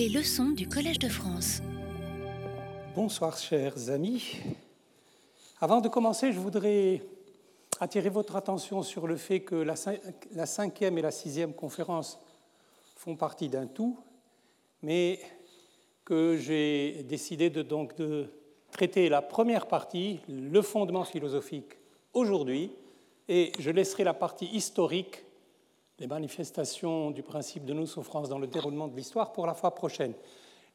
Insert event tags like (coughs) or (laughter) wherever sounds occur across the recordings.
Les leçons du Collège de France. Bonsoir chers amis. Avant de commencer, je voudrais attirer votre attention sur le fait que la, cinquième et la sixième conférence font partie d'un tout, mais que j'ai décidé de, donc de traiter la première partie, le fondement philosophique, aujourd'hui, et je laisserai la partie historique les manifestations du principe de non-souffrance dans le déroulement de l'histoire pour la fois prochaine.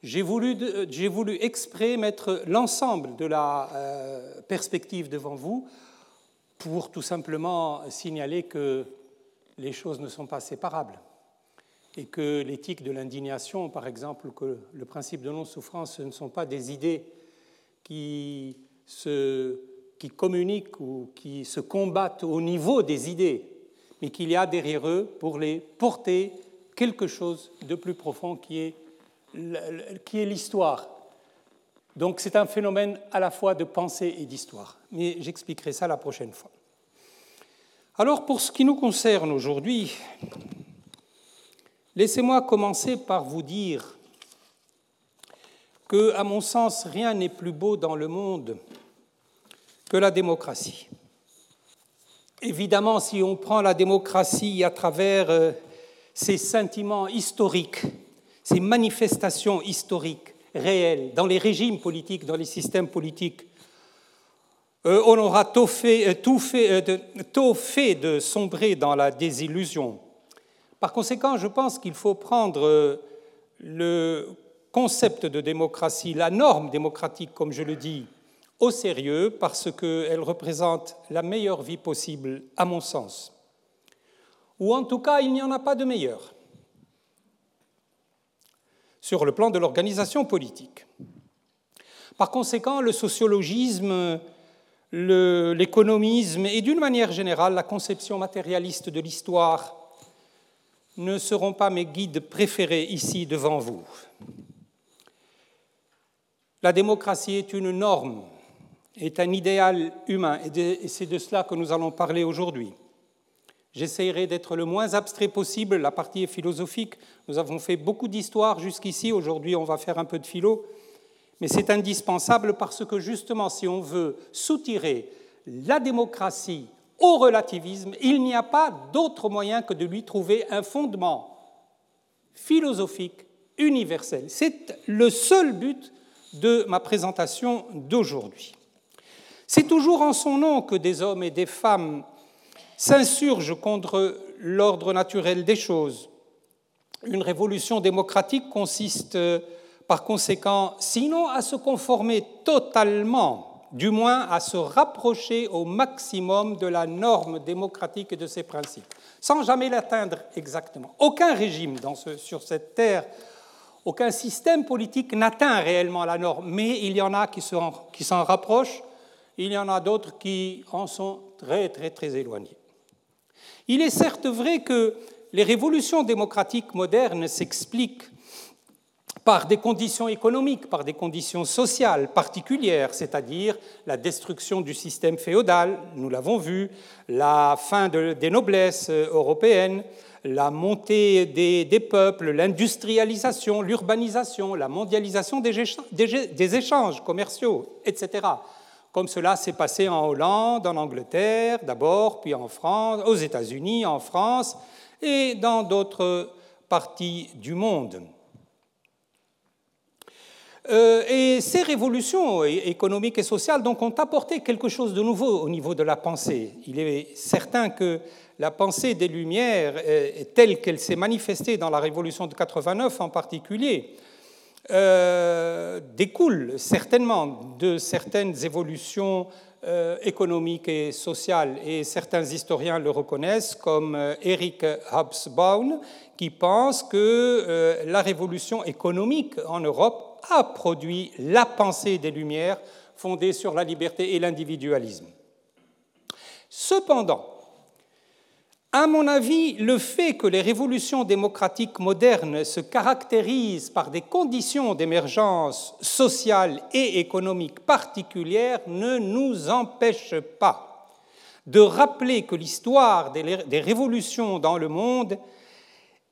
J'ai voulu, j'ai voulu exprès mettre l'ensemble de la euh, perspective devant vous pour tout simplement signaler que les choses ne sont pas séparables et que l'éthique de l'indignation, par exemple, que le principe de non-souffrance, ce ne sont pas des idées qui communiquent ou qui se combattent au niveau des idées, mais qu'il y a derrière eux pour les porter quelque chose de plus profond qui est, l'histoire. Donc c'est un phénomène à la fois de pensée et d'histoire. Mais j'expliquerai ça la prochaine fois. Alors pour ce qui nous concerne aujourd'hui, laissez-moi commencer par vous dire que, à mon sens, rien n'est plus beau dans le monde que la démocratie. Évidemment, si on prend la démocratie à travers euh, ses sentiments historiques, ses manifestations historiques réelles dans les régimes politiques, dans les systèmes politiques, euh, on aura tout fait, euh, tout, fait, tout fait de sombrer dans la désillusion. Par conséquent, je pense qu'il faut prendre le concept de démocratie, la norme démocratique, comme je le dis, au sérieux parce qu'elle représente la meilleure vie possible, à mon sens. Ou en tout cas, il n'y en a pas de meilleure sur le plan de l'organisation politique. Par conséquent, le sociologisme, l'économisme et d'une manière générale la conception matérialiste de l'histoire ne seront pas mes guides préférés ici devant vous. La démocratie est une norme est un idéal humain, et c'est de cela que nous allons parler aujourd'hui. J'essaierai d'être le moins abstrait possible, la partie est philosophique, nous avons fait beaucoup d'histoire jusqu'ici, aujourd'hui on va faire un peu de philo, mais c'est indispensable parce que justement si on veut soutirer la démocratie au relativisme, il n'y a pas d'autre moyen que de lui trouver un fondement philosophique universel. C'est le seul but de ma présentation d'aujourd'hui. C'est toujours en son nom que des hommes et des femmes s'insurgent contre l'ordre naturel des choses. Une révolution démocratique consiste par conséquent, sinon à se conformer totalement, du moins à se rapprocher au maximum de la norme démocratique et de ses principes, sans jamais l'atteindre exactement. Aucun régime sur cette terre, aucun système politique n'atteint réellement la norme, mais il y en a qui s'en rapprochent il y en a d'autres qui en sont très très très éloignés. Il est certes vrai que les révolutions démocratiques modernes s'expliquent par des conditions économiques, par des conditions sociales particulières, c'est-à-dire la destruction du système féodal, nous l'avons vu, la fin des noblesses européennes, la montée des, peuples, l'industrialisation, l'urbanisation, la mondialisation des échanges commerciaux, etc comme cela s'est passé en Hollande, en Angleterre d'abord, puis en France, aux États-Unis, en France et dans d'autres parties du monde. Euh, et ces révolutions économiques et sociales ont apporté quelque chose de nouveau au niveau de la pensée. Il est certain que la pensée des Lumières, telle qu'elle s'est manifestée dans la Révolution de 89 en particulier, euh, découle certainement de certaines évolutions euh, économiques et sociales, et certains historiens le reconnaissent, comme euh, Eric Hobsbawm, qui pense que la révolution économique en Europe a produit la pensée des Lumières fondée sur la liberté et l'individualisme. Cependant, à mon avis, le fait que les révolutions démocratiques modernes se caractérisent par des conditions d'émergence sociale et économique particulières ne nous empêche pas de rappeler que l'histoire des révolutions dans le monde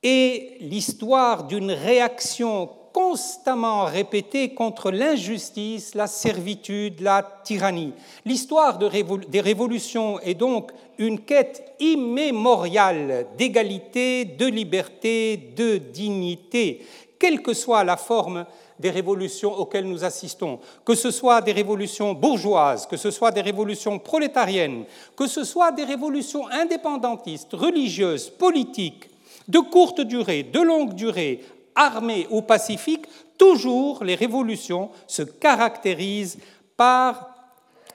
est l'histoire d'une réaction constamment répétée contre l'injustice, la servitude, la tyrannie. L'histoire des révolutions est donc une quête immémoriale d'égalité, de liberté, de dignité, quelle que soit la forme des révolutions auxquelles nous assistons, que ce soit des révolutions bourgeoises, que ce soit des révolutions prolétariennes, que ce soit des révolutions indépendantistes, religieuses, politiques, de courte durée, de longue durée, armées ou pacifiques, toujours les révolutions se caractérisent par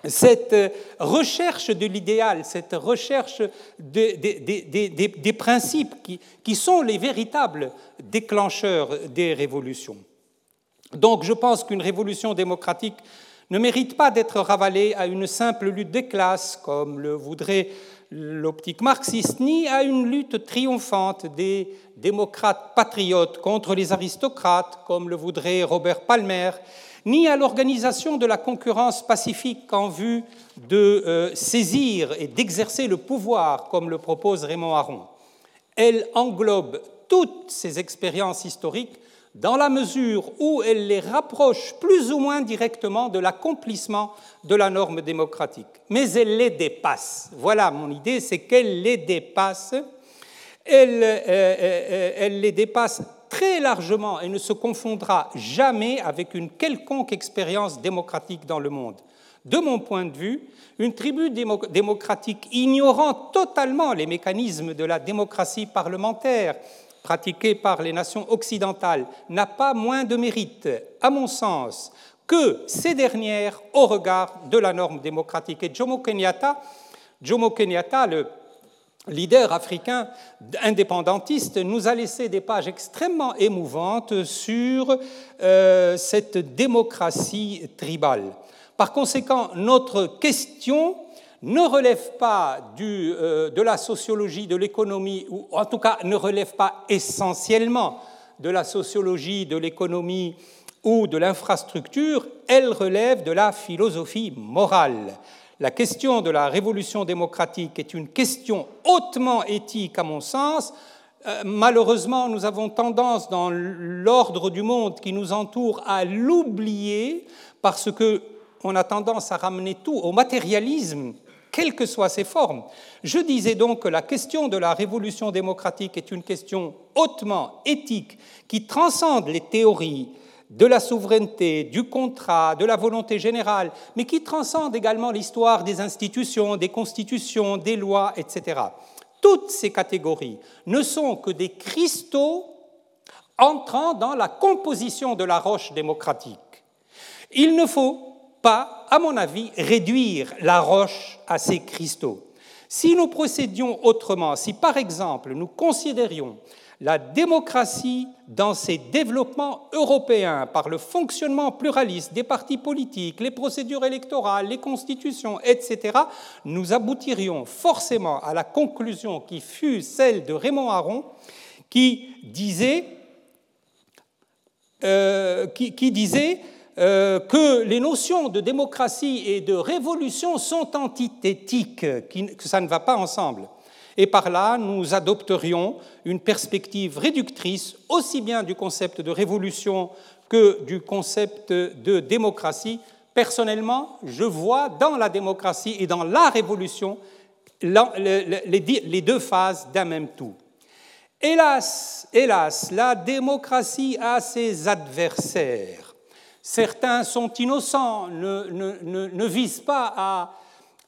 cette recherche de l'idéal, cette recherche des, principes qui sont les véritables déclencheurs des révolutions. Donc je pense qu'une révolution démocratique ne mérite pas d'être ravalée à une simple lutte des classes, comme le voudrait l'optique marxiste, ni à une lutte triomphante des démocrates patriotes contre les aristocrates, comme le voudrait Robert Palmer, ni à l'organisation de la concurrence pacifique en vue de euh, saisir et d'exercer le pouvoir, comme le propose Raymond Aron. Elle englobe toutes ces expériences historiques dans la mesure où elle les rapproche plus ou moins directement de l'accomplissement de la norme démocratique. Mais elle les dépasse. Voilà mon idée, c'est qu'elle les dépasse. Elle, euh, euh, les dépasse très largement et ne se confondra jamais avec une quelconque expérience démocratique dans le monde. De mon point de vue, une tribu démocratique ignorant totalement les mécanismes de la démocratie parlementaire, pratiquée par les nations occidentales n'a pas moins de mérite, à mon sens, que ces dernières au regard de la norme démocratique. Et Jomo Kenyatta, Jomo le leader africain indépendantiste, nous a laissé des pages extrêmement émouvantes sur euh, cette démocratie tribale. Par conséquent, notre question ne relève pas euh, de la sociologie de l'économie, ou en tout cas ne relève pas essentiellement de la sociologie de l'économie ou de l'infrastructure, elle relève de la philosophie morale. La question de la révolution démocratique est une question hautement éthique à mon sens. Euh, malheureusement, nous avons tendance dans l'ordre du monde qui nous entoure à l'oublier parce que on a tendance à ramener tout au matérialisme quelles que soient ses formes. Je disais donc que la question de la révolution démocratique est une question hautement éthique qui transcende les théories de la souveraineté, du contrat, de la volonté générale, mais qui transcende également l'histoire des institutions, des constitutions, des lois, etc. Toutes ces catégories ne sont que des cristaux entrant dans la composition de la roche démocratique. Il ne faut pas, à mon avis, réduire la roche à ces cristaux. Si nous procédions autrement, si par exemple nous considérions la démocratie dans ses développements européens par le fonctionnement pluraliste des partis politiques, les procédures électorales, les constitutions, etc., nous aboutirions forcément à la conclusion qui fut celle de Raymond Aron, qui disait, euh, qui disait euh, que les notions de démocratie et de révolution sont antithétiques, que ça ne va pas ensemble. Et par là, nous adopterions une perspective réductrice aussi bien du concept de révolution que du concept de démocratie. Personnellement, je vois dans la démocratie et dans la révolution les deux phases d'un même tout. Hélas, hélas, la démocratie a ses adversaires. Certains sont innocents, ne, visent pas à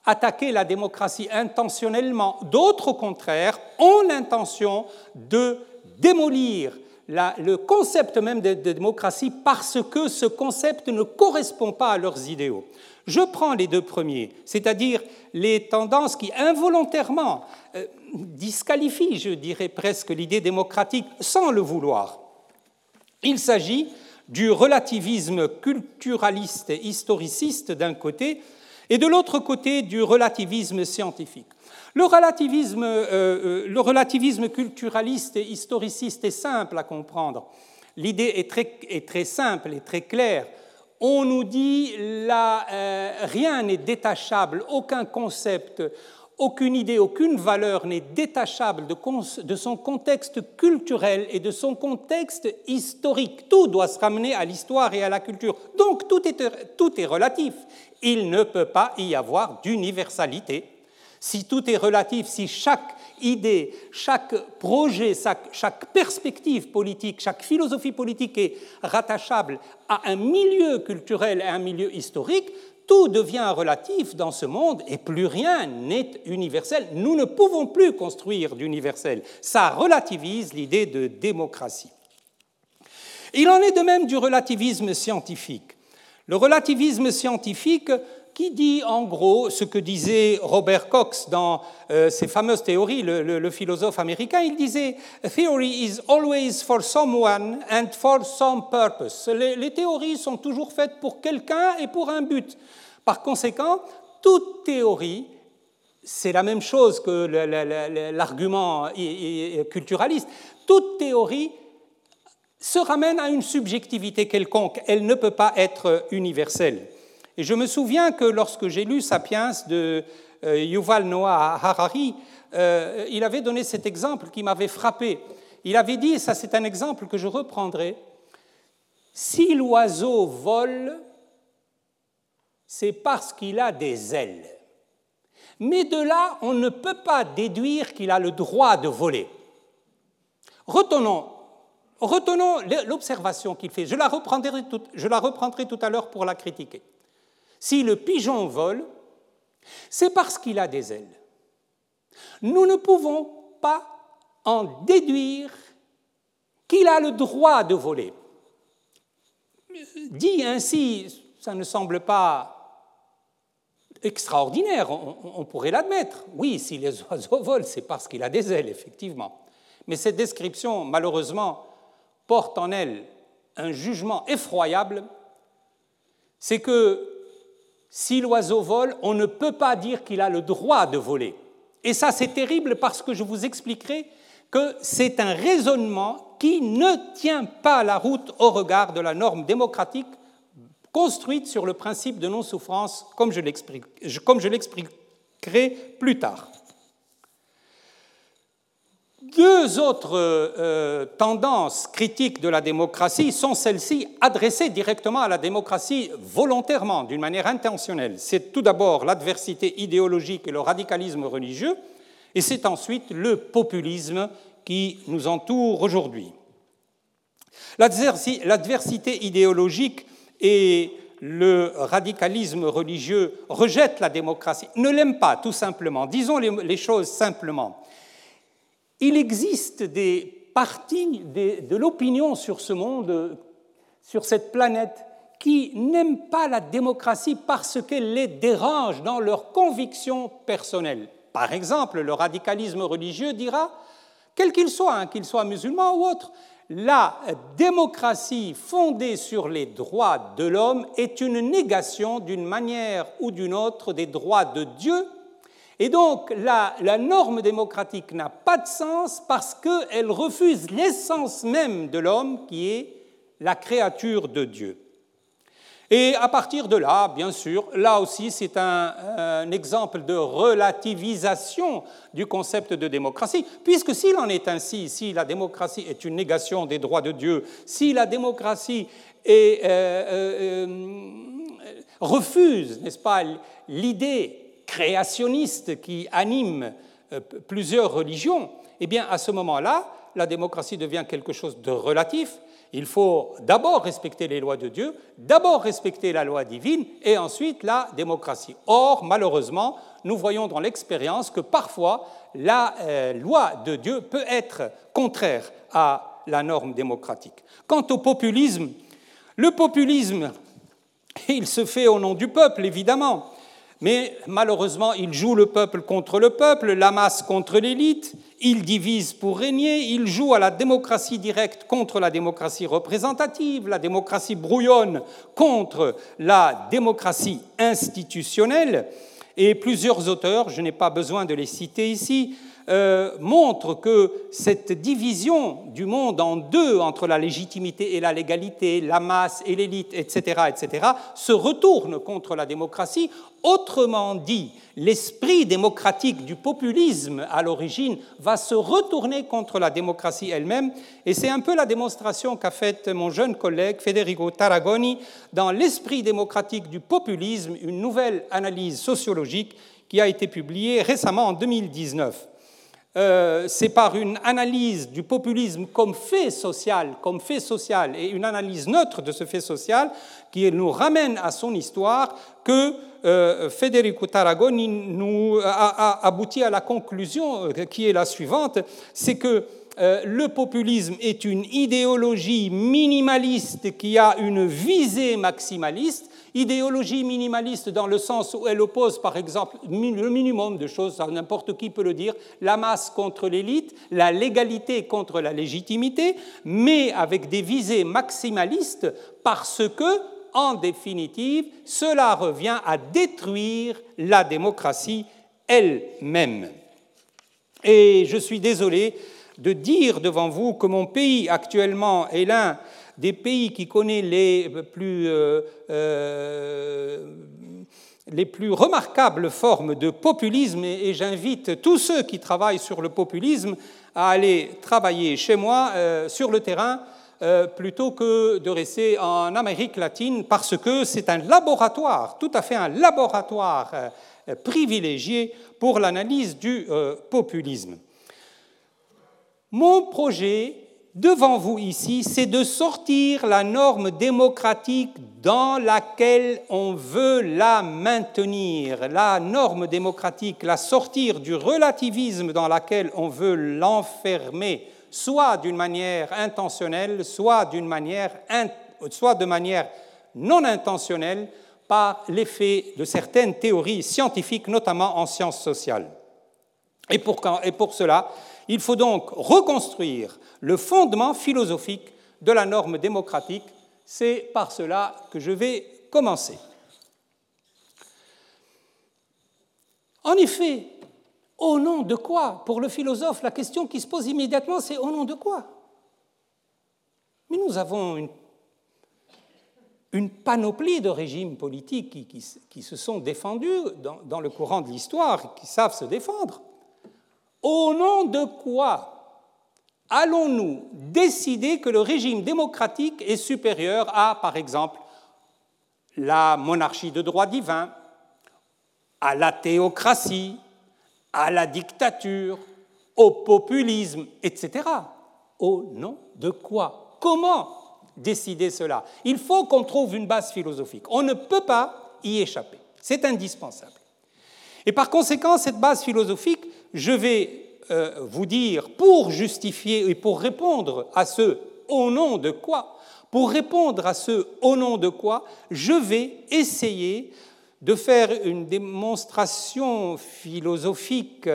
attaquer la démocratie intentionnellement. D'autres, au contraire, ont l'intention de démolir le concept même de, démocratie parce que ce concept ne correspond pas à leurs idéaux. Je prends les deux premiers, c'est-à-dire les tendances qui involontairement euh, disqualifient, je dirais presque, l'idée démocratique sans le vouloir. Il s'agit du relativisme culturaliste et historiciste d'un côté, et de l'autre côté du relativisme scientifique. Le relativisme, euh, euh, culturaliste et historiciste est simple à comprendre. L'idée est très, est très, simple et très claire. On nous dit là, euh, rien n'est détachable, aucun concept, aucune idée, aucune valeur n'est détachable de, son contexte culturel et de son contexte historique. Tout doit se ramener à l'histoire et à la culture. Donc tout est, tout est relatif. Il ne peut pas y avoir d'universalité. Si tout est relatif, si chaque idée, chaque projet, chaque, perspective politique, chaque philosophie politique est rattachable à un milieu culturel et à un milieu historique, tout devient relatif dans ce monde et plus rien n'est universel. Nous ne pouvons plus construire d'universel. Ça relativise l'idée de démocratie. Il en est de même du relativisme scientifique. Le relativisme scientifique qui dit en gros ce que disait Robert Cox dans euh, ses fameuses théories, le, philosophe américain? Il disait Theory is always for someone and for some purpose. Les, théories sont toujours faites pour quelqu'un et pour un but. Par conséquent, toute théorie, c'est la même chose que l'argument culturaliste, toute théorie se ramène à une subjectivité quelconque. Elle ne peut pas être universelle. Et je me souviens que lorsque j'ai lu Sapiens de euh, Yuval Noah Harari, euh, il avait donné cet exemple qui m'avait frappé. Il avait dit, et ça c'est un exemple que je reprendrai, si l'oiseau vole, c'est parce qu'il a des ailes. Mais de là, on ne peut pas déduire qu'il a le droit de voler. Retenons, retenons l'observation qu'il fait. Je la, reprendrai tout, je la reprendrai tout à l'heure pour la critiquer. Si le pigeon vole, c'est parce qu'il a des ailes. Nous ne pouvons pas en déduire qu'il a le droit de voler. Dit ainsi, ça ne semble pas extraordinaire, on, pourrait l'admettre. Oui, si les (laughs) oiseaux volent, c'est parce qu'il a des ailes, effectivement. Mais cette description, malheureusement, porte en elle un jugement effroyable, c'est que si l'oiseau vole, on ne peut pas dire qu'il a le droit de voler. Et ça, c'est terrible parce que je vous expliquerai que c'est un raisonnement qui ne tient pas la route au regard de la norme démocratique construite sur le principe de non-souffrance, comme je l'expliquerai plus tard. Deux autres euh, tendances critiques de la démocratie sont celles-ci adressées directement à la démocratie volontairement, d'une manière intentionnelle. C'est tout d'abord l'adversité idéologique et le radicalisme religieux, et c'est ensuite le populisme qui nous entoure aujourd'hui. L'adversité idéologique et le radicalisme religieux rejettent la démocratie, ne l'aiment pas tout simplement. Disons les choses simplement il existe des parties de l'opinion sur ce monde, sur cette planète, qui n'aiment pas la démocratie parce qu'elle les dérange dans leurs convictions personnelles. Par exemple, le radicalisme religieux dira, quel qu'il soit, hein, qu'il soit musulman ou autre, la démocratie fondée sur les droits de l'homme est une négation d'une manière ou d'une autre des droits de Dieu et donc la, norme démocratique n'a pas de sens parce qu'elle refuse l'essence même de l'homme qui est la créature de Dieu. Et à partir de là, bien sûr, là aussi c'est un, exemple de relativisation du concept de démocratie, puisque s'il en est ainsi, si la démocratie est une négation des droits de Dieu, si la démocratie euh, euh, euh, refuse, n'est-ce pas, l'idée créationniste qui anime euh, plusieurs religions, eh bien à ce moment-là, la démocratie devient quelque chose de relatif. Il faut d'abord respecter les lois de Dieu, d'abord respecter la loi divine et ensuite la démocratie. Or, malheureusement, nous voyons dans l'expérience que parfois la euh, loi de Dieu peut être contraire à la norme démocratique. Quant au populisme, le populisme, il se fait au nom du peuple, évidemment. Mais malheureusement, il joue le peuple contre le peuple, la masse contre l'élite, il divise pour régner, il joue à la démocratie directe contre la démocratie représentative, la démocratie brouillonne contre la démocratie institutionnelle. Et plusieurs auteurs, je n'ai pas besoin de les citer ici, euh, montre que cette division du monde en deux entre la légitimité et la légalité, la masse et l'élite, etc., etc., se retourne contre la démocratie. Autrement dit, l'esprit démocratique du populisme à l'origine va se retourner contre la démocratie elle-même, et c'est un peu la démonstration qu'a faite mon jeune collègue Federico Tarragoni dans L'esprit démocratique du populisme, une nouvelle analyse sociologique qui a été publiée récemment en 2019. Euh, c'est par une analyse du populisme comme fait social, comme fait social, et une analyse neutre de ce fait social qui nous ramène à son histoire que euh, Federico Tarragoni nous a, abouti à la conclusion euh, qui est la suivante, c'est que le populisme est une idéologie minimaliste qui a une visée maximaliste Idéologie minimaliste dans le sens où elle oppose, par exemple, le minimum de choses, n'importe qui peut le dire, la masse contre l'élite, la légalité contre la légitimité, mais avec des visées maximalistes parce que, en définitive, cela revient à détruire la démocratie elle-même. Et je suis désolé de dire devant vous que mon pays actuellement est l'un des pays qui connaissent les plus, euh, euh, les plus remarquables formes de populisme, et, j'invite tous ceux qui travaillent sur le populisme à aller travailler chez moi euh, sur le terrain plutôt que de rester en Amérique latine, parce que c'est un laboratoire, tout à fait un laboratoire privilégié pour l'analyse du populisme. Mon projet devant vous ici, c'est de sortir la norme démocratique dans laquelle on veut la maintenir, la norme démocratique, la sortir du relativisme dans laquelle on veut l'enfermer, soit d'une manière intentionnelle, soit, manière, soit de manière non intentionnelle, par l'effet de certaines théories scientifiques, notamment en sciences sociales. Et pour cela, il faut donc reconstruire le fondement philosophique de la norme démocratique. C'est par cela que je vais commencer. En effet, au nom de quoi Pour le philosophe, la question qui se pose immédiatement, c'est au nom de quoi? Mais nous avons une, panoplie de régimes politiques qui, se sont défendus dans le courant de l'histoire, qui savent se défendre. Au nom de quoi allons-nous décider que le régime démocratique est supérieur à, par exemple, la monarchie de droit divin, à la théocratie, à la dictature, au populisme, etc. Au nom de quoi? Comment décider cela? Il faut qu'on trouve une base philosophique. On ne peut pas y échapper. C'est indispensable. Et par conséquent, cette base philosophique, je vais euh, vous dire, pour justifier et pour répondre à ce au nom de quoi, pour répondre à ce au nom de quoi, je vais essayer de faire une démonstration philosophique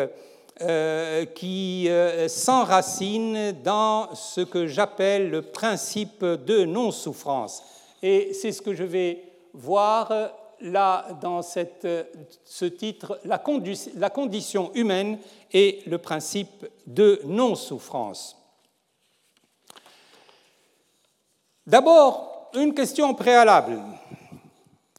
euh, qui euh, s'enracine dans ce que j'appelle le principe de non-souffrance. Et c'est ce que je vais voir là, dans ce titre, la, condition humaine et le principe de non-souffrance. D'abord, une question préalable,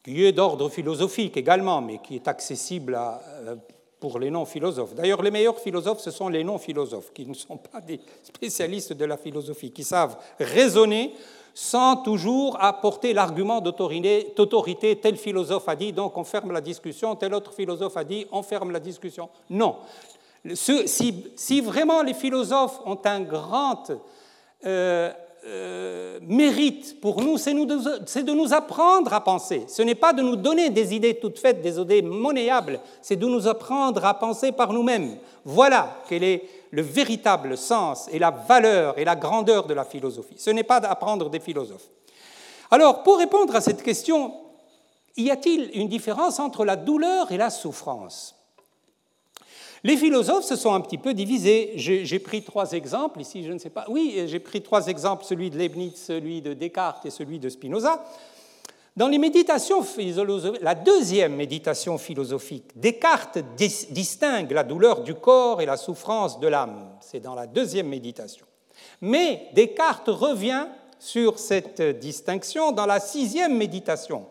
qui est d'ordre philosophique également, mais qui est accessible euh, pour les non-philosophes. D'ailleurs, les meilleurs philosophes, ce sont les non-philosophes, qui ne sont pas des spécialistes de la philosophie, qui savent raisonner sans toujours apporter l'argument d'autorité, tel philosophe a dit, donc on ferme la discussion, tel autre philosophe a dit, on ferme la discussion. Non. Si, vraiment les philosophes ont un grand euh, euh, mérite pour nous, c'est de nous apprendre à penser. Ce n'est pas de nous donner des idées toutes faites, des idées monnayables, c'est de nous apprendre à penser par nous-mêmes. Voilà quel est le véritable sens et la valeur et la grandeur de la philosophie. Ce n'est pas d'apprendre des philosophes. Alors, pour répondre à cette question, y a-t-il une différence entre la douleur et la souffrance? Les philosophes se sont un petit peu divisés. J'ai pris trois exemples ici, je ne sais pas. Oui, j'ai pris trois exemples, celui de Leibniz, celui de Descartes et celui de Spinoza. Dans les méditations la deuxième méditation philosophique, Descartes distingue la douleur du corps et la souffrance de l'âme. C'est dans la deuxième méditation. Mais Descartes revient sur cette distinction dans la sixième méditation.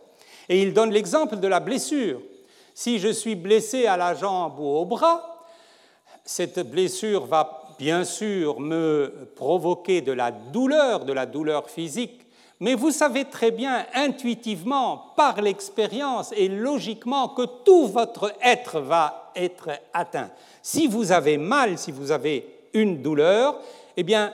Et il donne l'exemple de la blessure. Si je suis blessé à la jambe ou au bras, cette blessure va bien sûr me provoquer de la douleur, de la douleur physique, mais vous savez très bien intuitivement, par l'expérience et logiquement, que tout votre être va être atteint. Si vous avez mal, si vous avez une douleur, eh bien,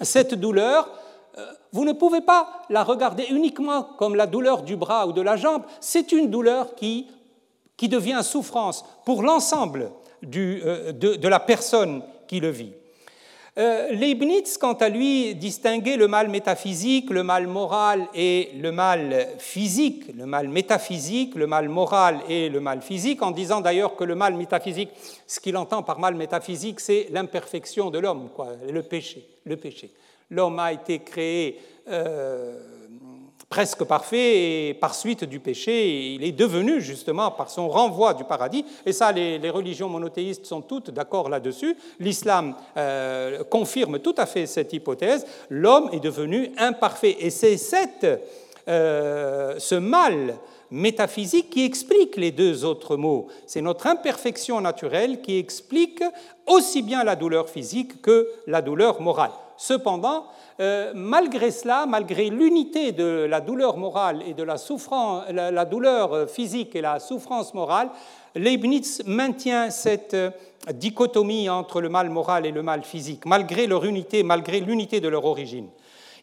cette douleur, euh, vous ne pouvez pas la regarder uniquement comme la douleur du bras ou de la jambe, c'est une douleur qui, qui devient souffrance pour l'ensemble euh, de, de la personne qui le vit. Euh, Leibniz, quant à lui, distinguait le mal métaphysique, le mal moral et le mal physique, le mal métaphysique, le mal moral et le mal physique, en disant d'ailleurs que le mal métaphysique, ce qu'il entend par mal métaphysique, c'est l'imperfection de l'homme, le péché. Le péché. L'homme a été créé euh, presque parfait et par suite du péché, il est devenu justement par son renvoi du paradis, et ça les, religions monothéistes sont toutes d'accord là-dessus, l'islam euh, confirme tout à fait cette hypothèse, l'homme est devenu imparfait, et c'est euh, ce mal métaphysique qui explique les deux autres mots. C'est notre imperfection naturelle qui explique aussi bien la douleur physique que la douleur morale. Cependant, euh, malgré cela, malgré l'unité de la douleur morale et de la, souffrance, la, douleur physique et la souffrance morale, Leibniz maintient cette euh, dichotomie entre le mal moral et le mal physique, malgré leur unité, malgré l'unité de leur origine.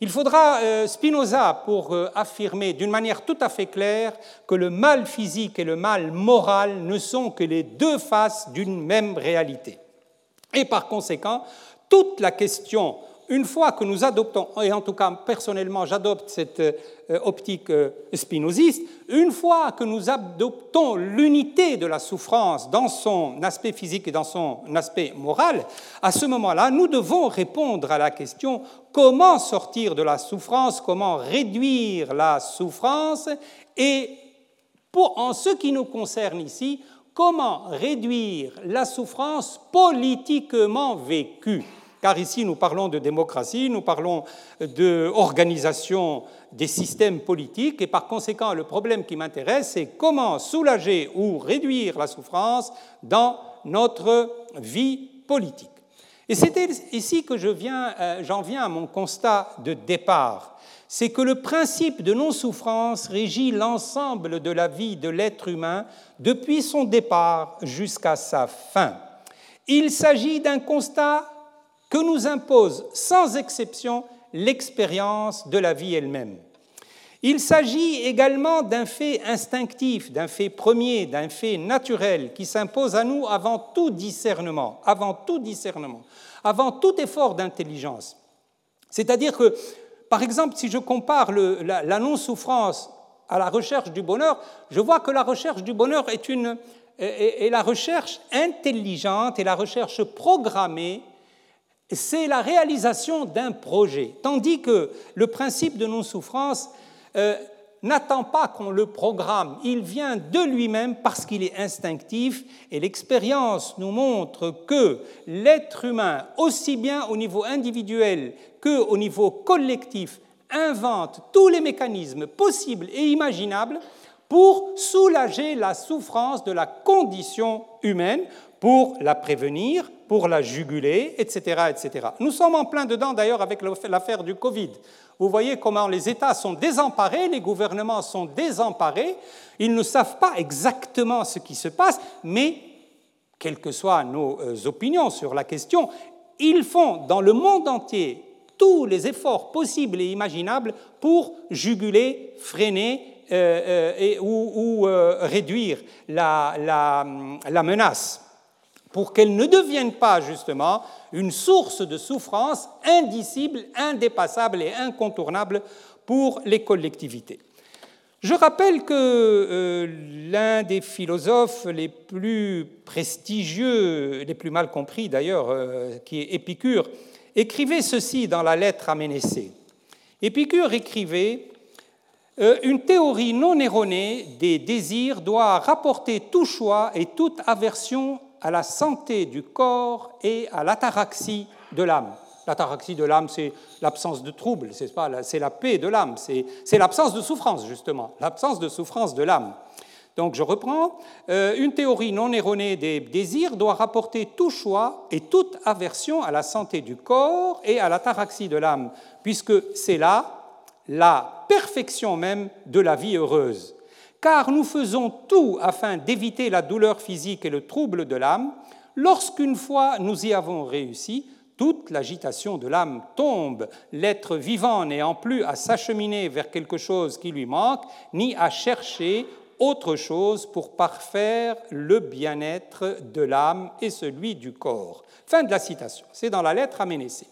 Il faudra euh, Spinoza pour affirmer d'une manière tout à fait claire que le mal physique et le mal moral ne sont que les deux faces d'une même réalité. Et par conséquent, toute la question une fois que nous adoptons, et en tout cas personnellement j'adopte cette euh, optique euh, spinoziste, une fois que nous adoptons l'unité de la souffrance dans son aspect physique et dans son aspect moral, à ce moment-là, nous devons répondre à la question comment sortir de la souffrance, comment réduire la souffrance, et en ce qui nous concerne ici, comment réduire la souffrance politiquement vécue car ici nous parlons de démocratie, nous parlons d'organisation des systèmes politiques, et par conséquent le problème qui m'intéresse, c'est comment soulager ou réduire la souffrance dans notre vie politique. Et c'est ici que euh, j'en viens à mon constat de départ, c'est que le principe de non-souffrance régit l'ensemble de la vie de l'être humain depuis son départ jusqu'à sa fin. Il s'agit d'un constat que nous impose sans exception l'expérience de la vie elle-même. Il s'agit également d'un fait instinctif, d'un fait premier, d'un fait naturel qui s'impose à nous avant tout discernement, avant tout discernement, avant tout effort d'intelligence. C'est-à-dire que, par exemple, si je compare la, non-souffrance à la recherche du bonheur, je vois que la recherche du bonheur est, une, est la recherche intelligente et la recherche programmée c'est la réalisation d'un projet, tandis que le principe de non-souffrance euh, n'attend pas qu'on le programme, il vient de lui-même parce qu'il est instinctif, et l'expérience nous montre que l'être humain, aussi bien au niveau individuel qu'au niveau collectif, invente tous les mécanismes possibles et imaginables pour soulager la souffrance de la condition humaine, pour la prévenir, pour la juguler, etc., etc. Nous sommes en plein dedans d'ailleurs avec l'affaire du Covid. Vous voyez comment les États sont désemparés, les gouvernements sont désemparés, ils ne savent pas exactement ce qui se passe, mais quelles que soient nos euh, opinions sur la question, ils font dans le monde entier tous les efforts possibles et imaginables pour juguler, freiner euh, euh, ou, réduire la menace pour qu'elles ne deviennent pas justement une source de souffrance indicible, indépassable et incontournable pour les collectivités. Je rappelle que euh, l'un des philosophes les plus prestigieux, les plus mal compris d'ailleurs, euh, qui est Épicure, écrivait ceci dans la lettre à Ménécée. Épicure écrivait euh, une théorie non erronée des désirs doit rapporter tout choix et toute aversion à la santé du corps et à l'ataraxie de l'âme. L'ataraxie de l'âme, c'est l'absence de trouble, c'est pas, c'est la paix de l'âme, c'est l'absence de souffrance justement, l'absence de souffrance de l'âme. Donc je reprends, euh, une théorie non erronée des désirs doit rapporter tout choix et toute aversion à la santé du corps et à l'ataraxie de l'âme, puisque c'est là la perfection même de la vie heureuse. Car nous faisons tout afin d'éviter la douleur physique et le trouble de l'âme. Lorsqu'une fois nous y avons réussi, toute l'agitation de l'âme tombe, l'être vivant n'ayant plus à s'acheminer vers quelque chose qui lui manque, ni à chercher autre chose pour parfaire le bien-être de l'âme et celui du corps. Fin de la citation. C'est dans la lettre à Ménécée.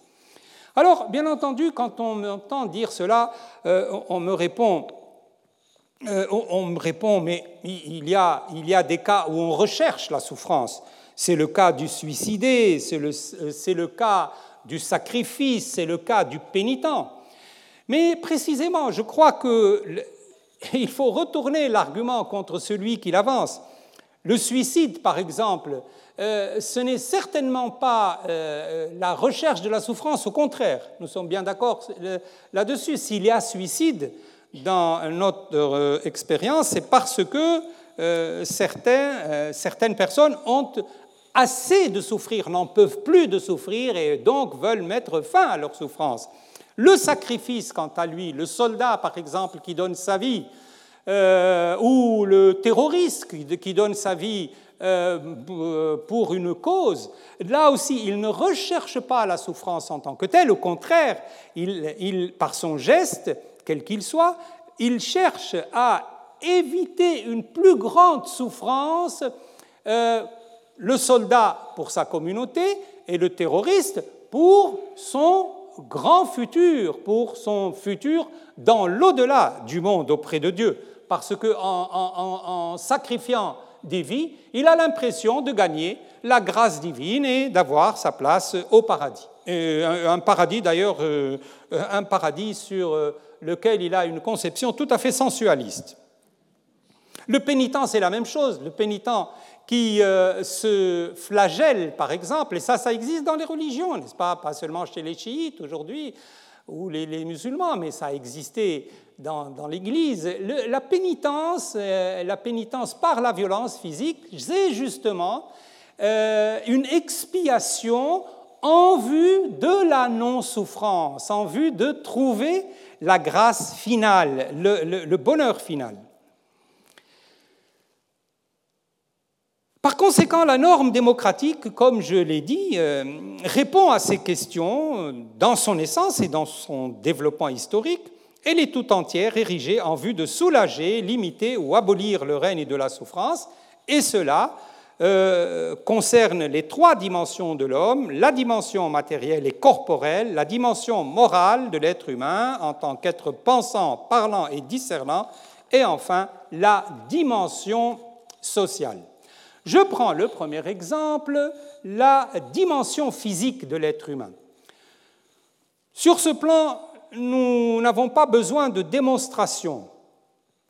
Alors, bien entendu, quand on m'entend dire cela, euh, on me répond, euh, on me répond, mais il y, a, il y a des cas où on recherche la souffrance. C'est le cas du suicidé, c'est le, le, cas du sacrifice, c'est le cas du pénitent. Mais précisément, je crois qu'il (laughs) faut retourner l'argument contre celui qui l'avance. Le suicide, par exemple, euh, ce n'est certainement pas euh, la recherche de la souffrance, au contraire, nous sommes bien d'accord là-dessus. S'il y a suicide dans notre expérience, c'est parce que euh, certains, certaines personnes ont assez de souffrir, n'en peuvent plus de souffrir et donc veulent mettre fin à leur souffrance. Le sacrifice, quant à lui, le soldat, par exemple, qui donne sa vie, euh, ou le terroriste qui, donne sa vie euh, pour une cause, là aussi, il ne recherche pas la souffrance en tant que telle, au contraire, il, par son geste, quel qu'il soit, il cherche à éviter une plus grande souffrance euh, le soldat pour sa communauté et le terroriste pour son grand futur, pour son futur dans l'au-delà du monde auprès de Dieu. Parce qu'en en, sacrifiant des vies, il a l'impression de gagner la grâce divine et d'avoir sa place au paradis. un, paradis d'ailleurs, euh, un paradis sur euh, lequel il a une conception tout à fait sensualiste. Le pénitent, c'est la même chose. Le pénitent, qui euh, se flagellent, par exemple, et ça, ça existe dans les religions, n'est-ce pas? Pas seulement chez les chiites aujourd'hui ou les, musulmans, mais ça a existé dans, l'Église. la pénitence, euh, la pénitence par la violence physique, c'est justement euh, une expiation en vue de la non-souffrance, en vue de trouver la grâce finale, le bonheur final. Par conséquent, la norme démocratique, comme je l'ai dit, euh, répond à ces questions dans son essence et dans son développement historique. Elle est tout entière érigée en vue de soulager, limiter ou abolir le règne de la souffrance, et cela euh, concerne les trois dimensions de l'homme, la dimension matérielle et corporelle, la dimension morale de l'être humain en tant qu'être pensant, parlant et discernant, et enfin la dimension sociale. Je prends le premier exemple, la dimension physique de l'être humain. Sur ce plan, nous n'avons pas besoin de démonstration.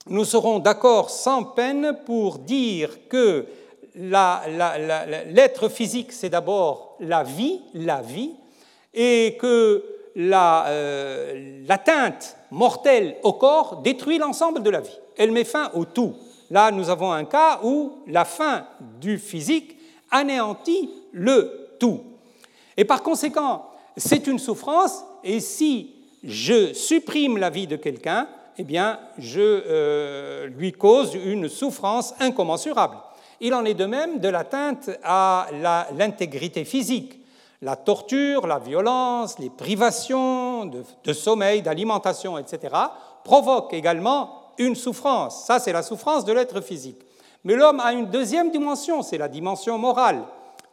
Nous serons d'accord sans peine pour dire que l'être physique, c'est d'abord la vie, la vie, et que euh, l'atteinte mortelle au corps détruit l'ensemble de la vie. Elle met fin au tout. Là, nous avons un cas où la fin du physique anéantit le tout. Et par conséquent, c'est une souffrance, et si je supprime la vie de quelqu'un, eh bien, je euh, lui cause une souffrance incommensurable. Il en est de même de l'atteinte à l'intégrité physique. La torture, la violence, les privations de, de sommeil, d'alimentation, etc., provoquent également une souffrance. Ça, c'est la souffrance de l'être physique. Mais l'homme a une deuxième dimension, c'est la dimension morale.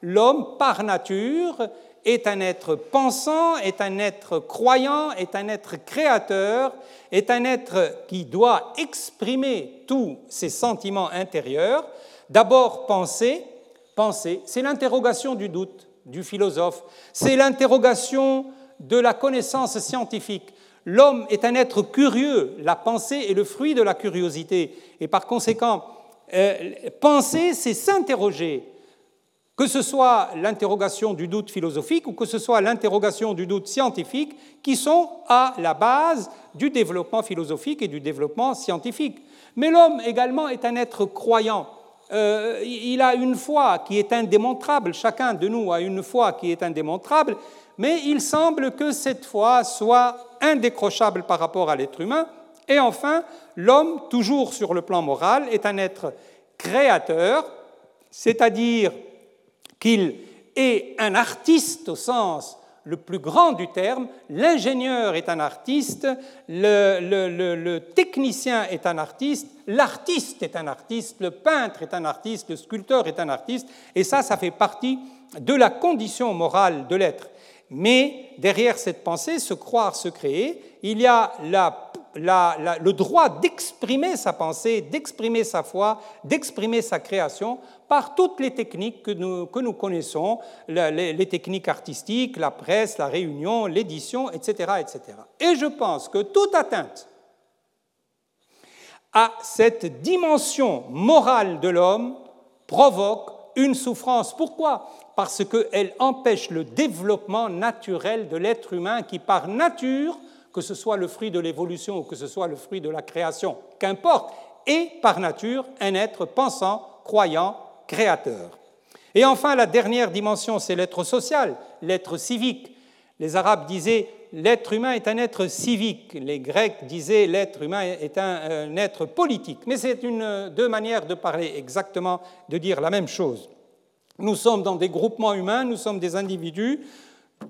L'homme, par nature, est un être pensant, est un être croyant, est un être créateur, est un être qui doit exprimer tous ses sentiments intérieurs. D'abord, penser. Penser, c'est l'interrogation du doute du philosophe, c'est l'interrogation de la connaissance scientifique. L'homme est un être curieux, la pensée est le fruit de la curiosité, et par conséquent, euh, penser, c'est s'interroger, que ce soit l'interrogation du doute philosophique ou que ce soit l'interrogation du doute scientifique, qui sont à la base du développement philosophique et du développement scientifique. Mais l'homme également est un être croyant. Euh, il a une foi qui est indémontrable, chacun de nous a une foi qui est indémontrable, mais il semble que cette foi soit indécrochable par rapport à l'être humain. Et enfin, l'homme, toujours sur le plan moral, est un être créateur, c'est-à-dire qu'il est un artiste au sens le plus grand du terme, l'ingénieur est un artiste, le, technicien est un artiste, l'artiste est un artiste, le peintre est un artiste, le sculpteur est un artiste, et ça, ça fait partie de la condition morale de l'être. Mais derrière cette pensée, se croire, se créer, il y a le droit d'exprimer sa pensée, d'exprimer sa foi, d'exprimer sa création par toutes les techniques que nous, que nous connaissons, les, techniques artistiques, la presse, la réunion, l'édition, etc., etc. Et je pense que toute atteinte à cette dimension morale de l'homme provoque une souffrance. Pourquoi? Parce qu'elle empêche le développement naturel de l'être humain qui, par nature, que ce soit le fruit de l'évolution ou que ce soit le fruit de la création, qu'importe, est par nature un être pensant, croyant, créateur. Et enfin, la dernière dimension, c'est l'être social, l'être civique. Les Arabes disaient l'être humain est un être civique. Les Grecs disaient l'être humain est un, être politique. Mais c'est une, deux manières de parler exactement, de dire la même chose. Nous sommes dans des groupements humains, nous sommes des individus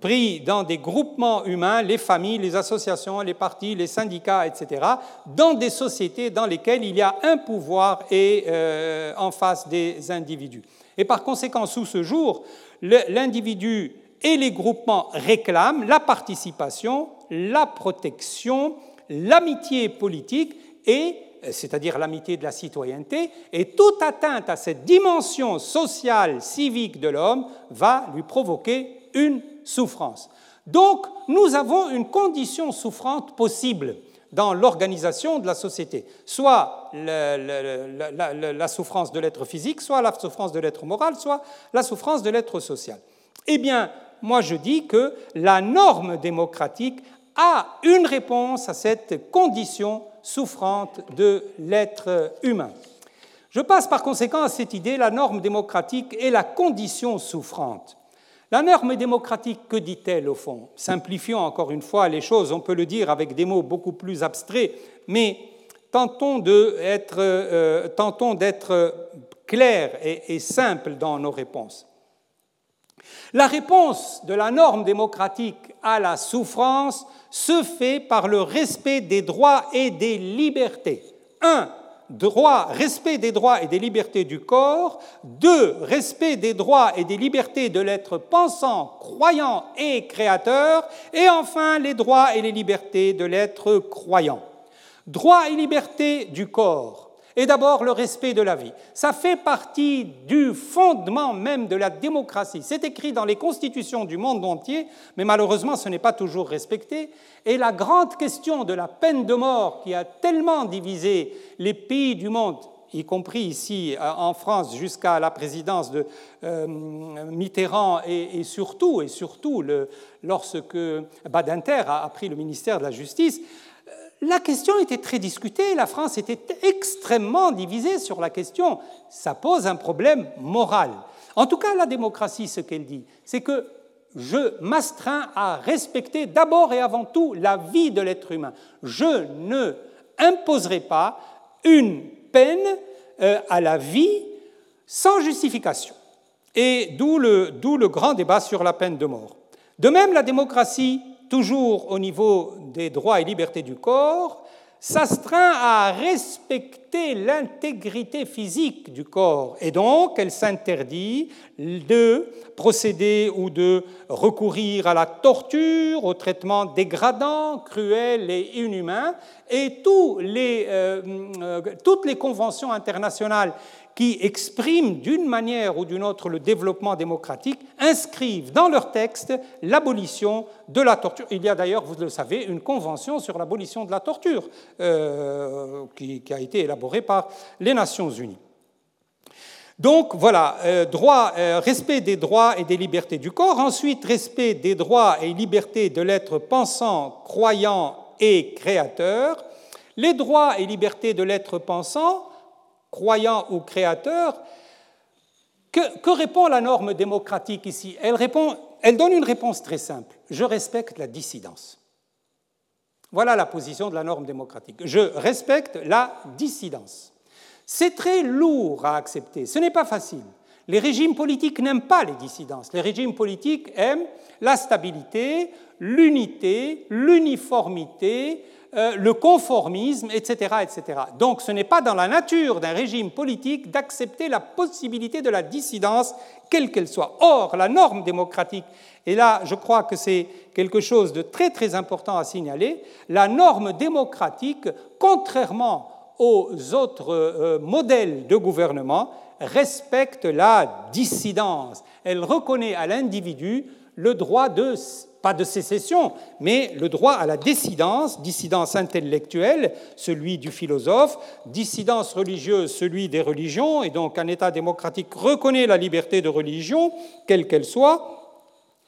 pris dans des groupements humains, les familles, les associations, les partis, les syndicats, etc., dans des sociétés dans lesquelles il y a un pouvoir et, euh, en face des individus. Et par conséquent, sous ce jour, l'individu et les groupements réclament la participation, la protection, l'amitié politique et c'est-à-dire l'amitié de la citoyenneté, et toute atteinte à cette dimension sociale, civique de l'homme va lui provoquer une Donc, nous avons une condition souffrante possible dans l'organisation de la société, soit la, souffrance de l'être physique, soit la souffrance de l'être moral, soit la souffrance de l'être social. Eh bien, moi je dis que la norme démocratique a une réponse à cette condition souffrante de l'être humain. Je passe par conséquent à cette idée, la norme démocratique est la condition souffrante. La norme démocratique, que dit-elle au fond? Simplifions encore une fois les choses, on peut le dire avec des mots beaucoup plus abstraits, mais tentons d'être euh, clairs et, et simples dans nos réponses. La réponse de la norme démocratique à la souffrance se fait par le respect des droits et des libertés. Droit, respect des droits et des libertés du corps, deux, respect des droits et des libertés de l'être pensant, croyant et créateur, et enfin les droits et les libertés de l'être croyant. Droits et libertés du corps et d'abord le respect de la vie. Ça fait partie du fondement même de la démocratie. C'est écrit dans les constitutions du monde entier, mais malheureusement ce n'est pas toujours respecté. Et la grande question de la peine de mort qui a tellement divisé les pays du monde, y compris ici euh, en France jusqu'à la présidence de euh, Mitterrand et, surtout, et surtout lorsque Badinter a pris le ministère de la Justice, la question était très discutée, la France était extrêmement divisée sur la question. Ça pose un problème moral. En tout cas, la démocratie, ce qu'elle dit, c'est que je m'astreins à respecter d'abord et avant tout la vie de l'être humain. Je ne imposerai pas une peine euh, à la vie sans justification. Et d'où le, le grand débat sur la peine de mort. De même, la démocratie toujours au niveau des droits et libertés du corps, s'astreint à respecter l'intégrité physique du corps. Et donc elle s'interdit de procéder ou de recourir à la torture, au traitement dégradant, cruel et inhumain. Et tous les, euh, euh, toutes les conventions internationales qui expriment d'une manière ou d'une autre le développement démocratique inscrivent dans leur texte l'abolition de la torture. Il y a d'ailleurs, vous le savez, une convention sur l'abolition de la torture euh, qui, a été élaborée par les Nations Unies. Donc voilà, euh, euh, respect des droits et des libertés du corps, ensuite respect des droits et libertés de l'être pensant, croyant et créateur. Les droits et libertés de l'être pensant croyant ou créateur, que, répond la norme démocratique ici? Elle, répond, elle donne une réponse très simple. Je respecte la dissidence. Voilà la position de la norme démocratique. Je respecte la dissidence. C'est très lourd à accepter, ce n'est pas facile. Les régimes politiques n'aiment pas les dissidences. Les régimes politiques aiment la stabilité, l'unité, l'uniformité, euh, le conformisme, etc., etc. Donc ce n'est pas dans la nature d'un régime politique d'accepter la possibilité de la dissidence, quelle qu'elle soit. Or, la norme démocratique, et là je crois que c'est quelque chose de très très important à signaler, la norme démocratique, contrairement aux autres euh, modèles de gouvernement, respecte la dissidence. Elle reconnaît à l'individu le droit de pas de sécession, mais le droit à la dissidence, dissidence intellectuelle, celui du philosophe, dissidence religieuse, celui des religions, et donc un État démocratique reconnaît la liberté de religion, quelle qu'elle soit.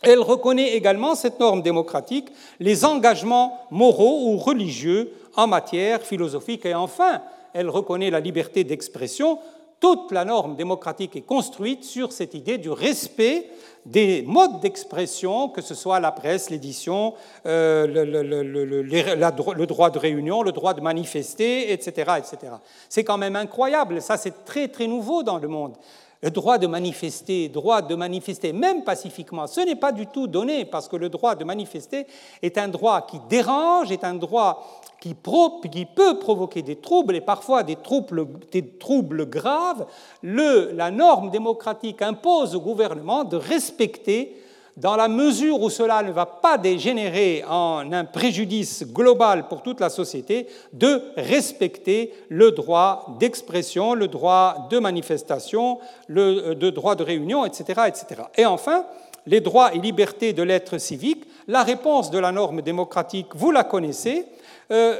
Elle reconnaît également, cette norme démocratique, les engagements moraux ou religieux en matière philosophique, et enfin, elle reconnaît la liberté d'expression. Toute la norme démocratique est construite sur cette idée du respect des modes d'expression, que ce soit la presse, l'édition, euh, le, droit de réunion, le droit de manifester, etc. etc. C'est quand même incroyable, ça c'est très très nouveau dans le monde. Le droit de manifester, droit de manifester, même pacifiquement, ce n'est pas du tout donné parce que le droit de manifester est un droit qui dérange, est un droit qui, peut provoquer des troubles et parfois des troubles, graves. La norme démocratique impose au gouvernement de respecter dans la mesure où cela ne va pas dégénérer en un préjudice global pour toute la société, de respecter le droit d'expression, le droit de manifestation, le euh, droit de réunion, etc., etc. Et enfin, les droits et libertés de l'être civique, la réponse de la norme démocratique, vous la connaissez. Euh,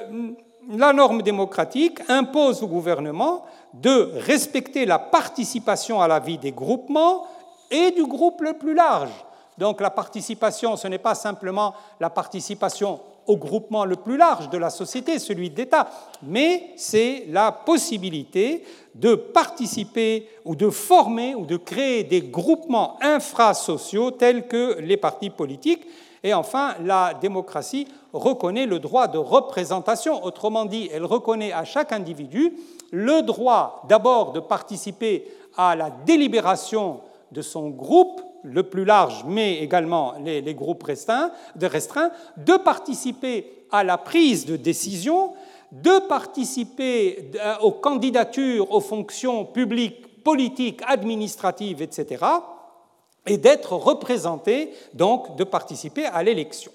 la norme démocratique impose au gouvernement de respecter la participation à la vie des groupements et du groupe le plus large. Donc la participation, ce n'est pas simplement la participation au groupement le plus large de la société, celui d'État, mais c'est la possibilité de participer ou de former ou de créer des groupements infrasociaux tels que les partis politiques. Et enfin, la démocratie reconnaît le droit de représentation, autrement dit, elle reconnaît à chaque individu le droit d'abord de participer à la délibération de son groupe le plus large, mais également les, groupes restreints, de restreints, de participer à la prise de décision, de participer euh, aux candidatures aux fonctions publiques, politiques, administratives, etc., et d'être représenté, donc de participer à l'élection.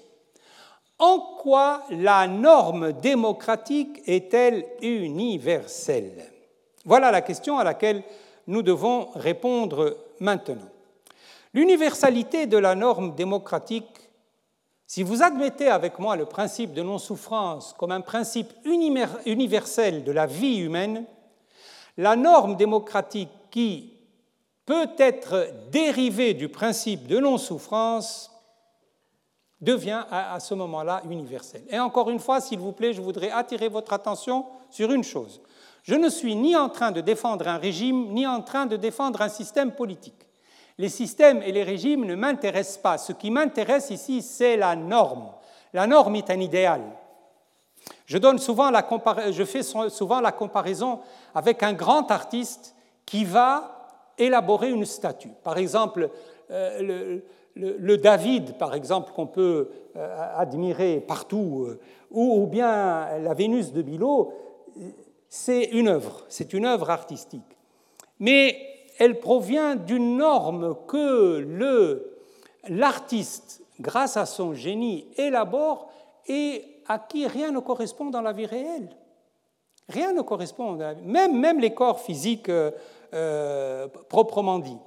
En quoi la norme démocratique est-elle universelle? Voilà la question à laquelle nous devons répondre maintenant. L'universalité de la norme démocratique, si vous admettez avec moi le principe de non-souffrance comme un principe universel de la vie humaine, la norme démocratique qui peut être dérivée du principe de non-souffrance devient à, ce moment-là universelle. Et encore une fois, s'il vous plaît, je voudrais attirer votre attention sur une chose. Je ne suis ni en train de défendre un régime, ni en train de défendre un système politique. Les systèmes et les régimes ne m'intéressent pas. Ce qui m'intéresse ici, c'est la norme. La norme est un idéal. Je, fais souvent la comparaison avec un grand artiste qui va élaborer une statue. Par exemple, euh, le, David, par exemple, qu'on peut admirer partout, ou, bien la Vénus de Milo, c'est une œuvre, c'est une œuvre artistique. Mais elle provient d'une norme que l'artiste, grâce à son génie, élabore et à qui rien ne correspond dans la vie réelle. Rien ne correspond, même, même les corps physiques euh, euh, proprement dit.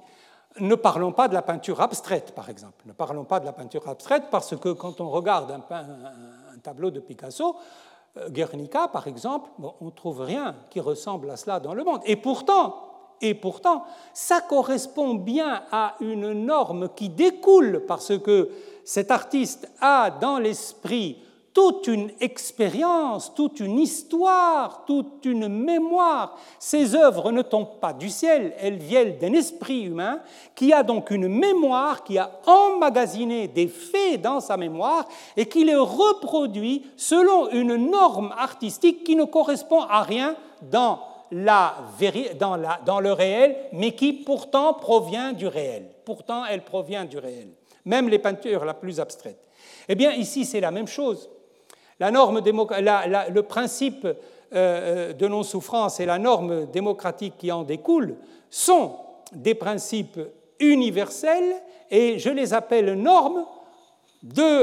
Ne parlons pas de la peinture abstraite, par exemple. Ne parlons pas de la peinture abstraite parce que quand on regarde un, un tableau de Picasso, euh, Guernica, par exemple, on ne trouve rien qui ressemble à cela dans le monde. Et pourtant, et pourtant, ça correspond bien à une norme qui découle parce que cet artiste a dans l'esprit toute une expérience, toute une histoire, toute une mémoire. Ces œuvres ne tombent pas du ciel, elles viennent d'un esprit humain qui a donc une mémoire, qui a emmagasiné des faits dans sa mémoire et qui les reproduit selon une norme artistique qui ne correspond à rien dans, la, dans, la, dans le réel, mais qui pourtant provient du réel. Pourtant, elle provient du réel, même les peintures la plus abstraites. Eh bien, ici, c'est la même chose. La norme le principe euh, euh, de non-souffrance et la norme démocratique qui en découle sont des principes universels et je les appelle normes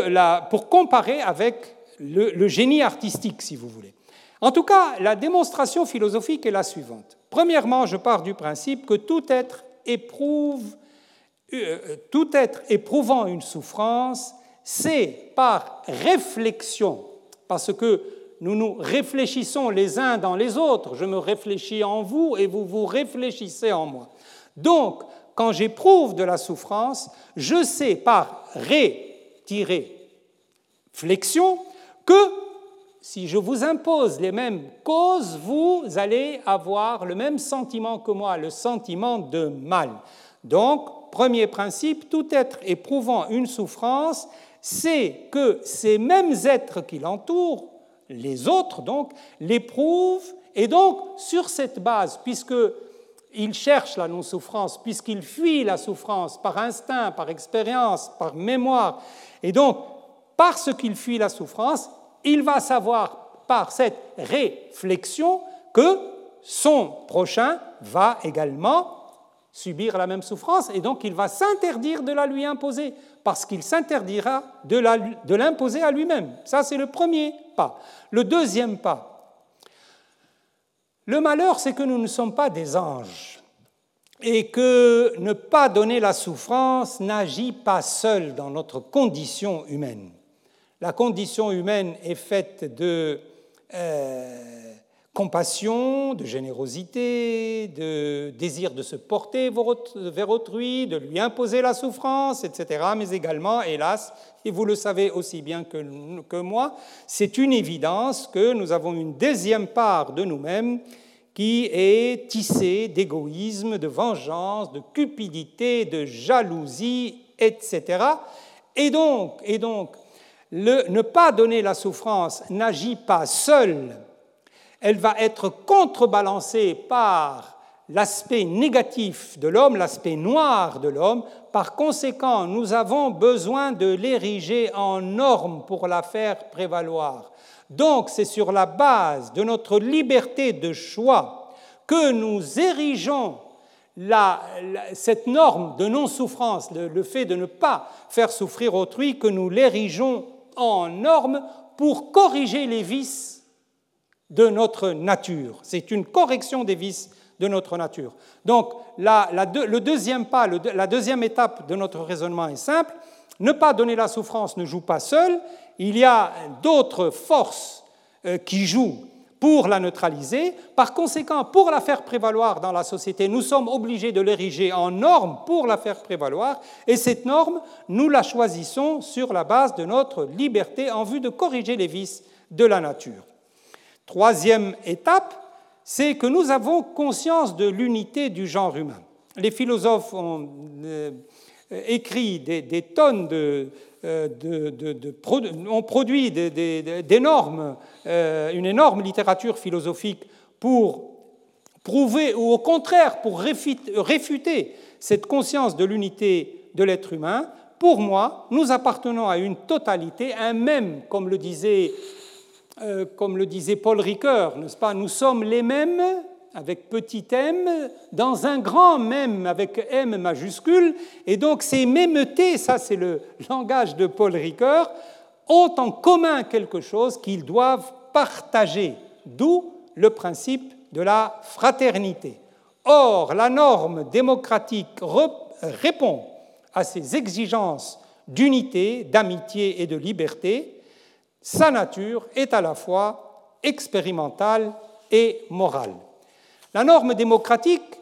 la, pour comparer avec le, génie artistique, si vous voulez. En tout cas, la démonstration philosophique est la suivante. Premièrement, je pars du principe que tout être éprouve, euh, tout être éprouvant une souffrance, c'est par réflexion parce que nous nous réfléchissons les uns dans les autres. Je me réfléchis en vous et vous vous réfléchissez en moi. Donc, quand j'éprouve de la souffrance, je sais par ré flexion que si je vous impose les mêmes causes, vous allez avoir le même sentiment que moi, le sentiment de mal. Donc, premier principe, tout être éprouvant une souffrance c'est que ces mêmes êtres qui l'entourent, les autres donc, l'éprouvent, et donc sur cette base, puisqu'il cherche la non-souffrance, puisqu'il fuit la souffrance par instinct, par expérience, par mémoire, et donc parce qu'il fuit la souffrance, il va savoir par cette réflexion que son prochain va également subir la même souffrance, et donc il va s'interdire de la lui imposer parce qu'il s'interdira de l'imposer à lui-même. Ça, c'est le premier pas. Le deuxième pas, le malheur, c'est que nous ne sommes pas des anges et que ne pas donner la souffrance n'agit pas seul dans notre condition humaine. La condition humaine est faite de euh, compassion, de générosité, de désir de se porter vers autrui, de lui imposer la souffrance, etc. Mais également, hélas, et vous le savez aussi bien que, que moi, c'est une évidence que nous avons une deuxième part de nous-mêmes qui est tissée d'égoïsme, de vengeance, de cupidité, de jalousie, etc. Et donc, et donc le, ne pas donner la souffrance n'agit pas seul elle va être contrebalancée par l'aspect négatif de l'homme, l'aspect noir de l'homme. Par conséquent, nous avons besoin de l'ériger en norme pour la faire prévaloir. Donc, c'est sur la base de notre liberté de choix que nous érigeons cette norme de non-souffrance, le fait de ne pas faire souffrir autrui, que nous l'érigeons en norme pour corriger les vices de notre nature. C'est une correction des vices de notre nature. Donc, le deuxième pas, la deuxième étape de notre raisonnement est simple. Ne pas donner la souffrance ne joue pas seul. Il y a d'autres forces euh, qui jouent pour la neutraliser. Par conséquent, pour la faire prévaloir dans la société, nous sommes obligés de l'ériger en norme pour la faire prévaloir. Et cette norme, nous la choisissons sur la base de notre liberté en vue de corriger les vices de la nature. Troisième étape, c'est que nous avons conscience de l'unité du genre humain. Les philosophes ont euh, écrit des, tonnes de, euh, ont produit euh, une énorme littérature philosophique pour prouver, ou au contraire pour réfuter cette conscience de l'unité de l'être humain. pour moi, nous appartenons à une totalité, un même, comme le disait, euh, comme le disait Paul Ricoeur, n'est-ce pas? Nous sommes les mêmes avec petit m, dans un grand même avec m majuscule, et donc ces mêmetés, ça c'est le langage de Paul Ricoeur, ont en commun quelque chose qu'ils doivent partager, d'où le principe de la fraternité. Or, la norme démocratique répond à ces exigences d'unité, d'amitié et de liberté. Sa nature est à la fois expérimentale et morale. La norme démocratique,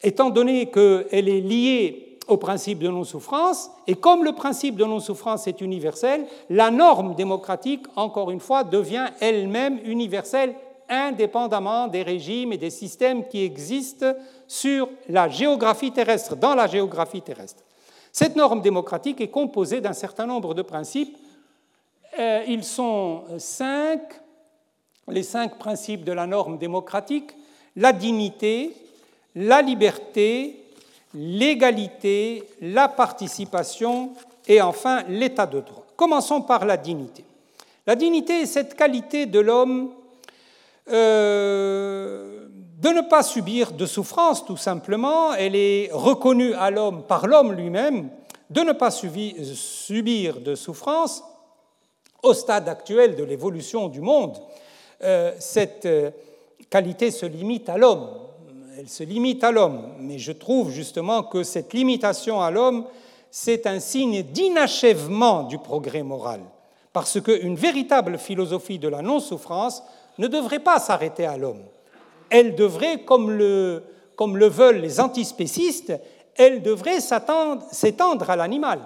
étant donné qu'elle est liée au principe de non-souffrance, et comme le principe de non-souffrance est universel, la norme démocratique, encore une fois, devient elle-même universelle indépendamment des régimes et des systèmes qui existent sur la géographie terrestre, dans la géographie terrestre. Cette norme démocratique est composée d'un certain nombre de principes. Euh, ils sont cinq, les cinq principes de la norme démocratique la dignité, la liberté, l'égalité, la participation et enfin l'état de droit. Commençons par la dignité. La dignité est cette qualité de l'homme euh, de ne pas subir de souffrance, tout simplement. Elle est reconnue à l'homme par l'homme lui-même, de ne pas subir de souffrance. Au stade actuel de l'évolution du monde, euh, cette euh, qualité se limite à l'homme. Elle se limite à l'homme. Mais je trouve justement que cette limitation à l'homme, c'est un signe d'inachèvement du progrès moral. Parce qu'une véritable philosophie de la non-souffrance ne devrait pas s'arrêter à l'homme. Elle devrait, comme le, comme le veulent les antispécistes, elle devrait s'étendre à l'animal.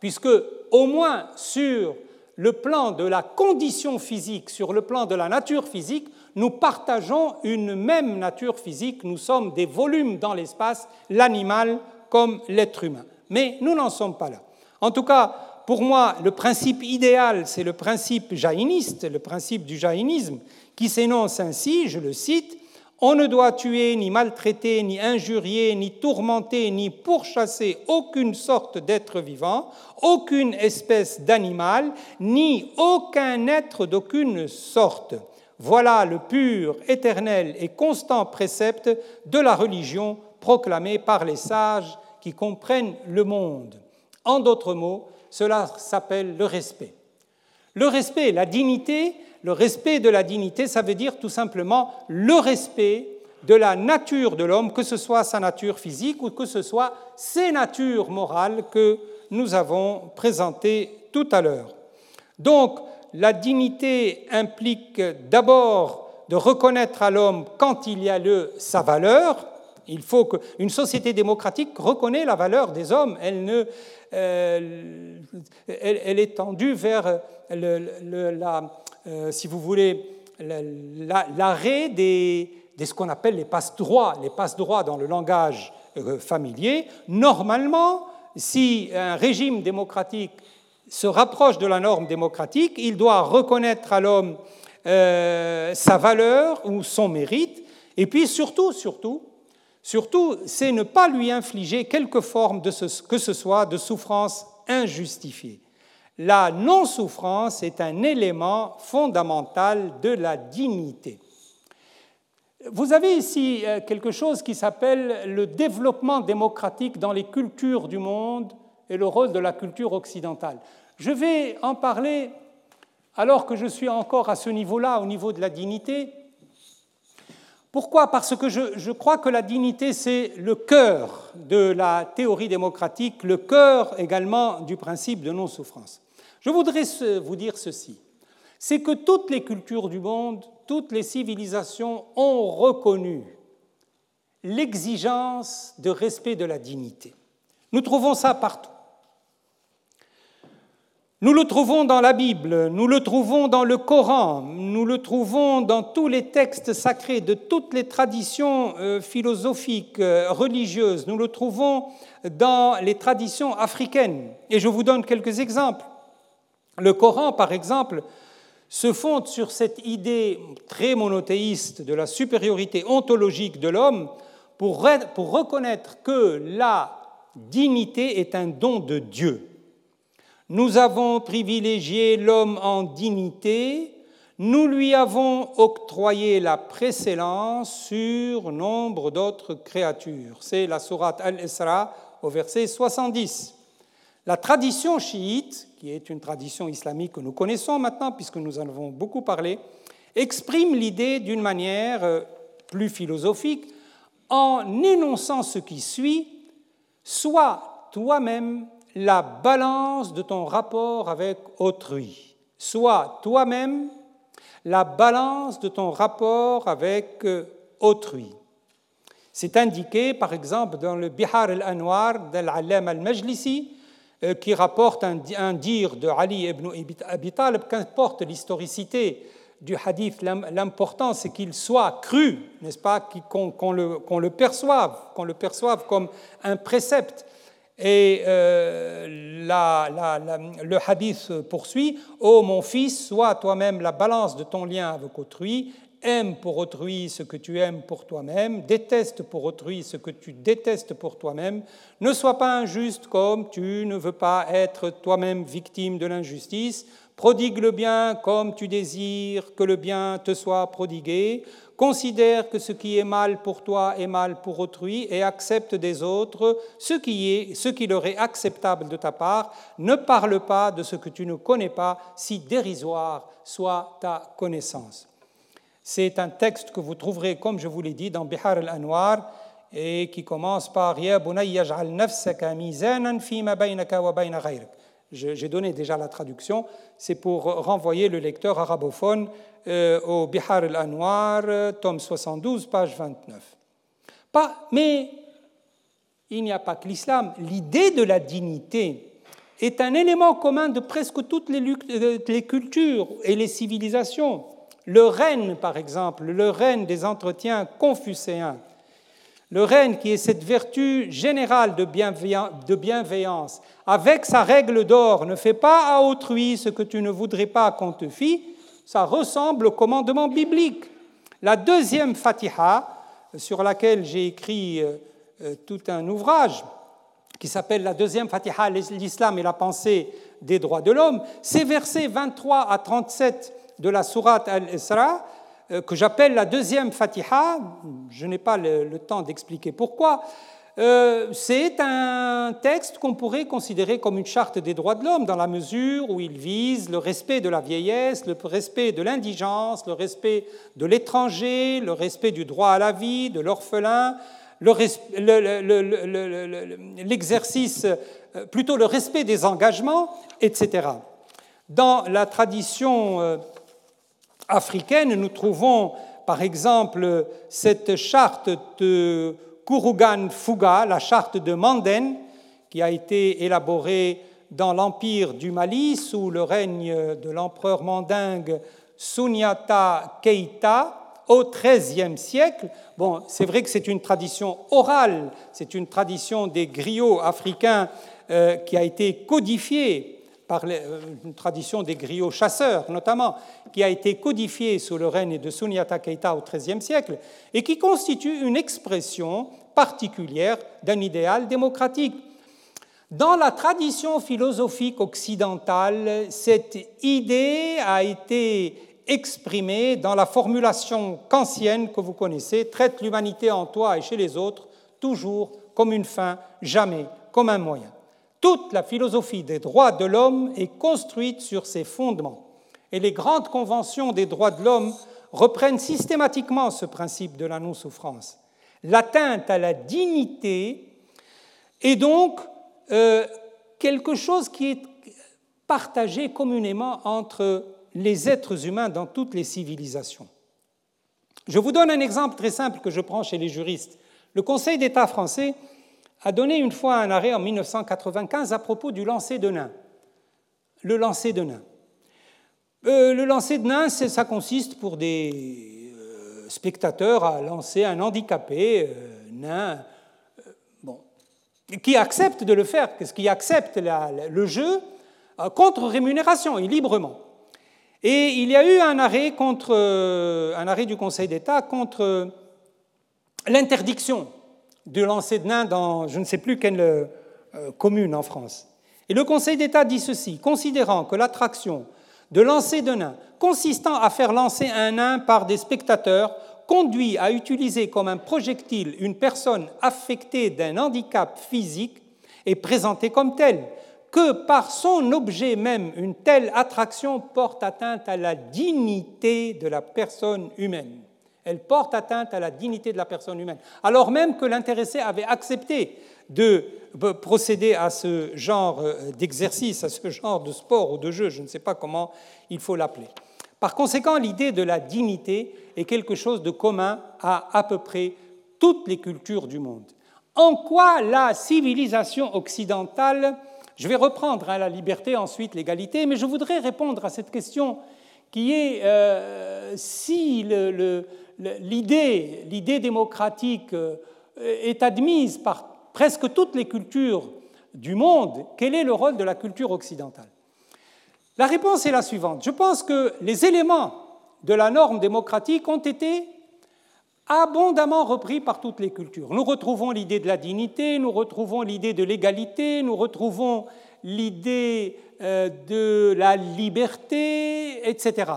Puisque, au moins sur le plan de la condition physique, sur le plan de la nature physique, nous partageons une même nature physique, nous sommes des volumes dans l'espace, l'animal comme l'être humain. Mais nous n'en sommes pas là. En tout cas, pour moi, le principe idéal, c'est le principe jaïniste, le principe du jaïnisme, qui s'énonce ainsi, je le cite, on ne doit tuer, ni maltraiter, ni injurier, ni tourmenter, ni pourchasser aucune sorte d'être vivant, aucune espèce d'animal, ni aucun être d'aucune sorte. Voilà le pur, éternel et constant précepte de la religion proclamée par les sages qui comprennent le monde. En d'autres mots, cela s'appelle le respect. Le respect, la dignité, le respect de la dignité, ça veut dire tout simplement le respect de la nature de l'homme, que ce soit sa nature physique ou que ce soit ses natures morales que nous avons présentées tout à l'heure. Donc, la dignité implique d'abord de reconnaître à l'homme quand il y a lieu sa valeur. Il faut qu'une société démocratique reconnaisse la valeur des hommes. Elle, ne, euh, est tendue vers la, euh, si vous voulez, l'arrêt des, de ce qu'on appelle les passe-droits, les passe-droits dans le langage euh, familier. Normalement, si un régime démocratique se rapproche de la norme démocratique, il doit reconnaître à l'homme euh, sa valeur ou son mérite, et puis surtout, surtout, surtout, c'est ne pas lui infliger quelque forme de ce, que ce soit de souffrance injustifiée. La non-souffrance est un élément fondamental de la dignité. Vous avez ici euh, quelque chose qui s'appelle le développement démocratique dans les cultures du monde et le rôle de la culture occidentale. Je vais en parler alors que je suis encore à ce niveau-là, au niveau de la dignité. Pourquoi? Parce que je, je, crois que la dignité, c'est le cœur de la théorie démocratique, le cœur également du principe de non-souffrance. Je voudrais vous dire ceci, c'est que toutes les cultures du monde, toutes les civilisations ont reconnu l'exigence de respect de la dignité. Nous trouvons ça partout. Nous le trouvons dans la Bible, nous le trouvons dans le Coran, nous le trouvons dans tous les textes sacrés de toutes les traditions euh, philosophiques, euh, religieuses, nous le trouvons dans les traditions africaines. Et je vous donne quelques exemples. Le Coran, par exemple, se fonde sur cette idée très monothéiste de la supériorité ontologique de l'homme pour, reconnaître que la dignité est un don de Dieu. Nous avons privilégié l'homme en dignité, nous lui avons octroyé la précédence sur nombre d'autres créatures. C'est la sourate Al-Isra au verset 70. La tradition chiite, qui est une tradition islamique que nous connaissons maintenant puisque nous en avons beaucoup parlé, exprime l'idée d'une manière euh, plus philosophique en énonçant ce qui suit, soit toi-même la balance de ton rapport avec autrui, soit toi-même la balance de ton rapport avec euh, autrui. C'est indiqué, par exemple, dans le Bihar al-Anwar d'Al-Allam al-Majlisi, euh, qui rapporte un, dire de Ali ibn Abi Talib, qu'importe l'historicité du hadith, l'important c'est qu'il soit cru, n'est-ce pas, qu'on le, le, perçoive, qu'on le perçoive comme un précepte. Et euh, le hadith poursuit Ô mon fils, sois toi-même la balance de ton lien avec autrui, aime pour autrui ce que tu aimes pour toi-même, déteste pour autrui ce que tu détestes pour toi-même, ne sois pas injuste comme tu ne veux pas être toi-même victime de l'injustice, prodigue le bien comme tu désires que le bien te soit prodigué, considère que ce qui est mal pour toi est mal pour autrui et accepte des autres ce qui, est, ce qui leur est acceptable de ta part. Ne parle pas de ce que tu ne connais pas, si dérisoire soit ta connaissance. C'est un texte que vous trouverez, comme je vous l'ai dit, dans Bihar al-Anwar et qui commence par Ya J'ai donné déjà la traduction, c'est pour renvoyer le lecteur arabophone au Bihar al-Anwar, tome 72, page 29. Pas, mais il n'y a pas que l'islam. L'idée de la dignité est un élément commun de presque toutes les, euh, les cultures et les civilisations. Le règne, par exemple, le règne des entretiens confucéens, le règne qui est cette vertu générale de bienveillance, avec sa règle d'or, ne fais pas à autrui ce que tu ne voudrais pas qu'on te fît, ça ressemble au commandement biblique. La deuxième Fatiha, sur laquelle j'ai écrit euh, euh, tout un ouvrage, qui s'appelle La deuxième Fatiha, l'islam et la pensée des droits de l'homme, ces versets 23 à 37 de la sourate Al-Isra, euh, que j'appelle la deuxième Fatiha, je n'ai pas le temps d'expliquer pourquoi, euh, c'est un texte qu'on pourrait considérer comme une charte des droits de l'homme dans la mesure où il vise le respect de la vieillesse, le respect de l'indigence, le respect de l'étranger, le respect du droit à la vie, de l'orphelin, l'exercice, plutôt le respect des engagements, etc. Dans la tradition euh, africaine, nous trouvons par exemple cette charte de Kurugan Fuga, la charte de Manden, qui a été élaborée dans l'empire du Mali sous le règne de l'empereur mandingue Sunyata Keita au XIIIe siècle. Bon, c'est vrai que c'est une tradition orale, c'est une tradition des griots africains euh, qui a été codifiée par euh, une tradition des griots chasseurs notamment, qui a été codifiée sous le règne de Sunyata Keita au XIIIe siècle et qui constitue une expression particulière d'un idéal démocratique. Dans la tradition philosophique occidentale, cette idée a été exprimée dans la formulation kantienne que vous connaissez, traite l'humanité en toi et chez les autres, toujours comme une fin, jamais comme un moyen. Toute la philosophie des droits de l'homme est construite sur ces fondements. Et les grandes conventions des droits de l'homme reprennent systématiquement ce principe de la non-souffrance. L'atteinte à la dignité est donc euh, quelque chose qui est partagé communément entre les êtres humains dans toutes les civilisations. Je vous donne un exemple très simple que je prends chez les juristes. Le Conseil d'État français a donné une fois un arrêt en 1995 à propos du lancer de nains. Le lancer de nains. Euh, le lancer de nains, ça consiste pour des euh, spectateurs à lancer un handicapé, euh, nain, qui accepte de le faire, qui accepte le jeu contre rémunération et librement. Et il y a eu un arrêt du Conseil d'État contre l'interdiction de lancer de nains dans je ne sais plus quelle euh, commune en France. Et le Conseil d'État dit ceci, considérant que l'attraction de lancer de nains consistant à faire lancer un nain par des spectateurs conduit à utiliser comme un projectile une personne affectée d'un handicap physique est présentée comme telle, que par son objet même une telle attraction porte atteinte à la dignité de la personne humaine. Elle porte atteinte à la dignité de la personne humaine, alors même que l'intéressé avait accepté de procéder à ce genre euh, d'exercice, à ce genre de sport ou de jeu, je ne sais pas comment il faut l'appeler. Par conséquent, l'idée de la dignité est quelque chose de commun à à peu près toutes les cultures du monde. En quoi la civilisation occidentale, je vais reprendre hein, la liberté, ensuite l'égalité, mais je voudrais répondre à cette question qui est euh, si l'idée démocratique euh, est admise par presque toutes les cultures du monde, quel est le rôle de la culture occidentale? La réponse est la suivante. Je pense que les éléments de la norme démocratique ont été abondamment repris par toutes les cultures. Nous retrouvons l'idée de la dignité, nous retrouvons l'idée de l'égalité, nous retrouvons l'idée euh, de la liberté, etc.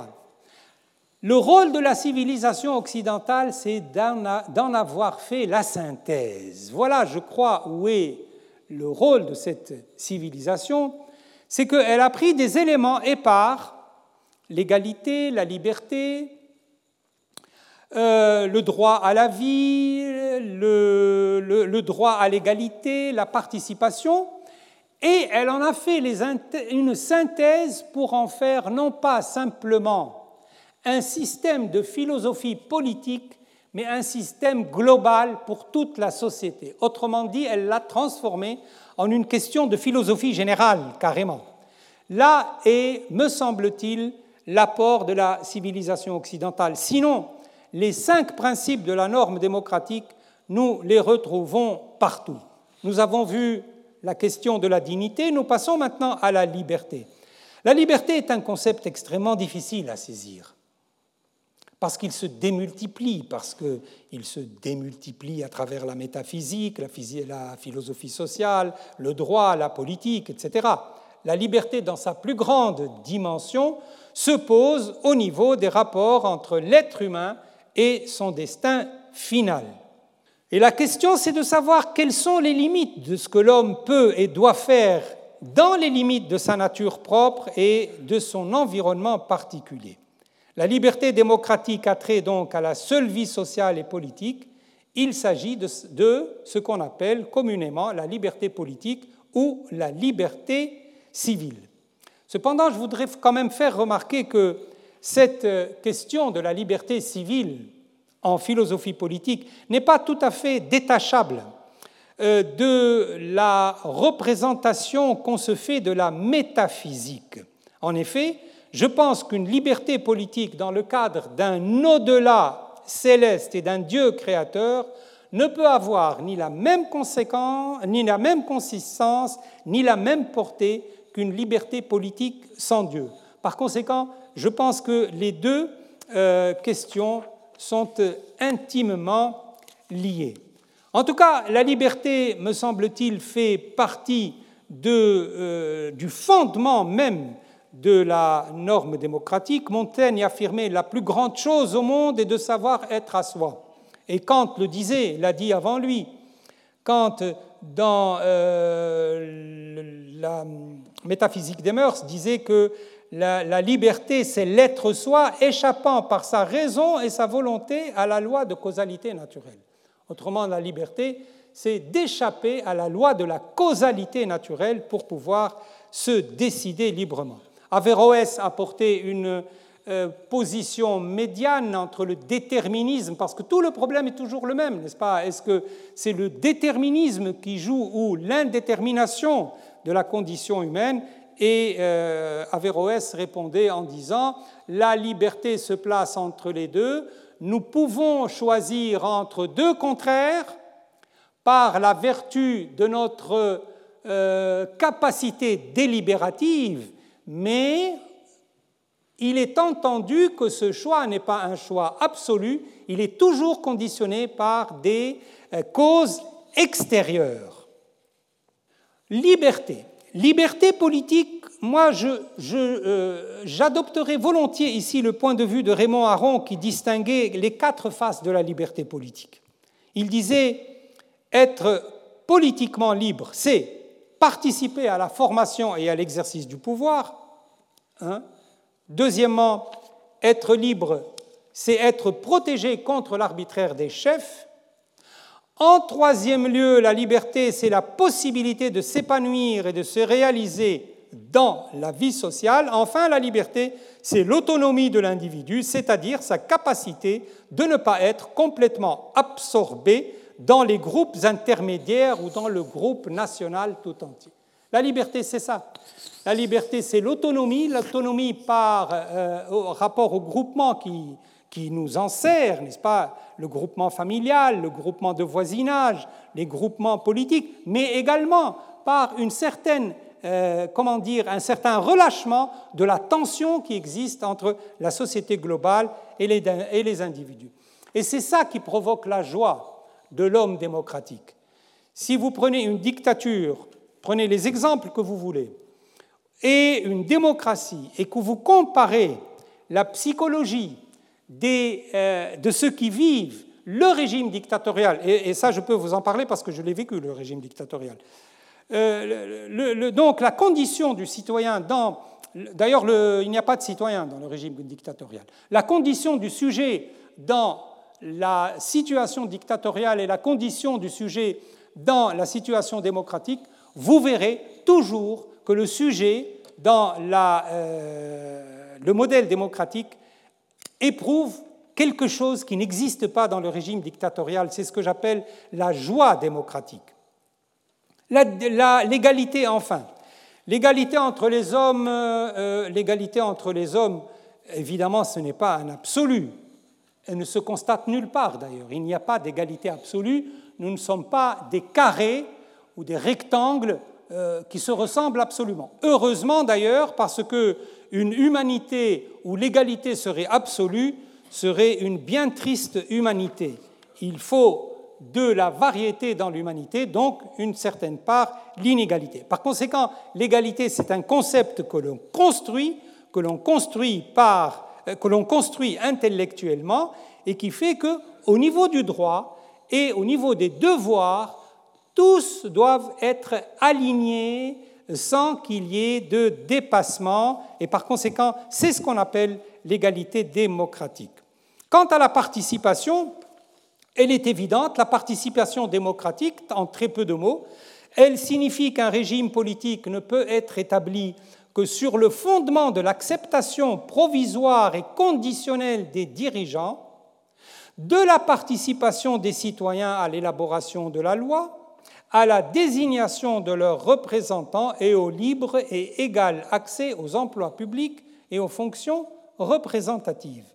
Le rôle de la civilisation occidentale, c'est d'en avoir fait la synthèse. Voilà, je crois, où est le rôle de cette civilisation, c'est qu'elle a pris des éléments épars, l'égalité, la liberté, euh, le droit à la vie, le, droit à l'égalité, la participation, et elle en a fait une synthèse pour en faire non pas simplement un système de philosophie politique, mais un système global pour toute la société. Autrement dit, elle l'a transformé en une question de philosophie générale, carrément. Là est, me semble-t-il, l'apport de la civilisation occidentale. Sinon, les cinq principes de la norme démocratique, nous les retrouvons partout. Nous avons vu la question de la dignité, nous passons maintenant à la liberté. La liberté est un concept extrêmement difficile à saisir parce qu'il se démultiplie, parce qu'il se démultiplie à travers la métaphysique, la, philosophie sociale, le droit, la politique, etc. La liberté, dans sa plus grande dimension, se pose au niveau des rapports entre l'être humain et son destin final. Et la question, c'est de savoir quelles sont les limites de ce que l'homme peut et doit faire dans les limites de sa nature propre et de son environnement particulier. La liberté démocratique a trait donc à la seule vie sociale et politique. Il s'agit de, ce qu'on appelle communément la liberté politique ou la liberté civile. Cependant, je voudrais quand même faire remarquer que cette question de la liberté civile en philosophie politique n'est pas tout à fait détachable euh, de la représentation qu'on se fait de la métaphysique. En effet, je pense qu'une liberté politique dans le cadre d'un au-delà céleste et d'un Dieu créateur ne peut avoir ni la même conséquence, ni la même consistance, ni la même portée qu'une liberté politique sans Dieu. Par conséquent, je pense que les deux euh, questions sont intimement liées. En tout cas, la liberté, me semble-t-il, fait partie euh, du fondement même de la norme démocratique, Montaigne affirmait la plus grande chose au monde est de savoir être à soi. Et Kant le disait, l'a dit avant lui. Kant, dans euh, la métaphysique des mœurs, disait que la, la liberté, c'est l'être soi échappant par sa raison et sa volonté à la loi de causalité naturelle. Autrement, la liberté, c'est d'échapper à la loi de la causalité naturelle pour pouvoir se décider librement. Averroès a porté une euh, position médiane entre le déterminisme, parce que tout le problème est toujours le même, n'est-ce pas? Est-ce que c'est le déterminisme qui joue ou l'indétermination de la condition humaine? Et euh, Averroès répondait en disant, la liberté se place entre les deux, nous pouvons choisir entre deux contraires par la vertu de notre euh, capacité délibérative mais il est entendu que ce choix n'est pas un choix absolu, il est toujours conditionné par des euh, causes extérieures. Liberté. Liberté politique, moi j'adopterai je, je, volontiers ici le point de vue de Raymond Aron qui distinguait les quatre faces de la liberté politique. Il disait être politiquement libre, c'est participer à la formation et à l'exercice du pouvoir. Hein. Deuxièmement, être libre, c'est être protégé contre l'arbitraire des chefs. En troisième lieu, la liberté, c'est la possibilité de s'épanouir et de se réaliser dans la vie sociale. Enfin, la liberté, c'est l'autonomie de l'individu, c'est-à-dire sa capacité de ne pas être complètement absorbé dans les groupes intermédiaires ou dans le groupe national tout entier. La liberté, c'est ça. La liberté, c'est l'autonomie, l'autonomie par euh, rapport au groupement qui, qui nous en sert, n'est-ce pas? Le groupement familial, le groupement de voisinage, les groupements politiques, mais également par une certaine, euh, comment dire, un certain relâchement de la tension qui existe entre la société globale et les, et les individus. Et c'est ça qui provoque la joie de l'homme démocratique. Si vous prenez une dictature, prenez les exemples que vous voulez, et une démocratie, et que vous comparez la psychologie, euh, de ceux qui vivent le régime dictatorial, et, ça je peux vous en parler parce que je l'ai vécu, le régime dictatorial. Euh, donc la condition du citoyen dans... D'ailleurs, il n'y a pas de citoyen dans le régime dictatorial. La condition du sujet dans la situation dictatoriale et la condition du sujet dans la situation démocratique, vous verrez toujours que le sujet dans euh, le modèle démocratique éprouve quelque chose qui n'existe pas dans le régime dictatorial. C'est ce que j'appelle la joie démocratique. L'égalité, enfin. L'égalité entre les hommes, euh, euh, l'égalité entre les hommes, évidemment, ce n'est pas un absolu. Elle ne se constate nulle part d'ailleurs. Il n'y a pas d'égalité absolue. Nous ne sommes pas des carrés ou des rectangles euh, qui se ressemblent absolument. Heureusement d'ailleurs, parce que une humanité où l'égalité serait absolue serait une bien triste humanité. Il faut de la variété dans l'humanité, donc une certaine part l'inégalité. Par conséquent, l'égalité, c'est un concept que l'on construit, que l'on construit par, euh, que l'on construit intellectuellement, et qui fait que, au niveau du droit et au niveau des devoirs, tous doivent être alignés sans qu'il y ait de dépassement, et par conséquent, c'est ce qu'on appelle l'égalité démocratique. Quant à la participation, elle est évidente, la participation démocratique, en très peu de mots, elle signifie qu'un régime politique ne peut être établi que sur le fondement de l'acceptation provisoire et conditionnelle des dirigeants, de la participation des citoyens à l'élaboration de la loi, à la désignation de leurs représentants et au libre et égal accès aux emplois publics et aux fonctions représentatives.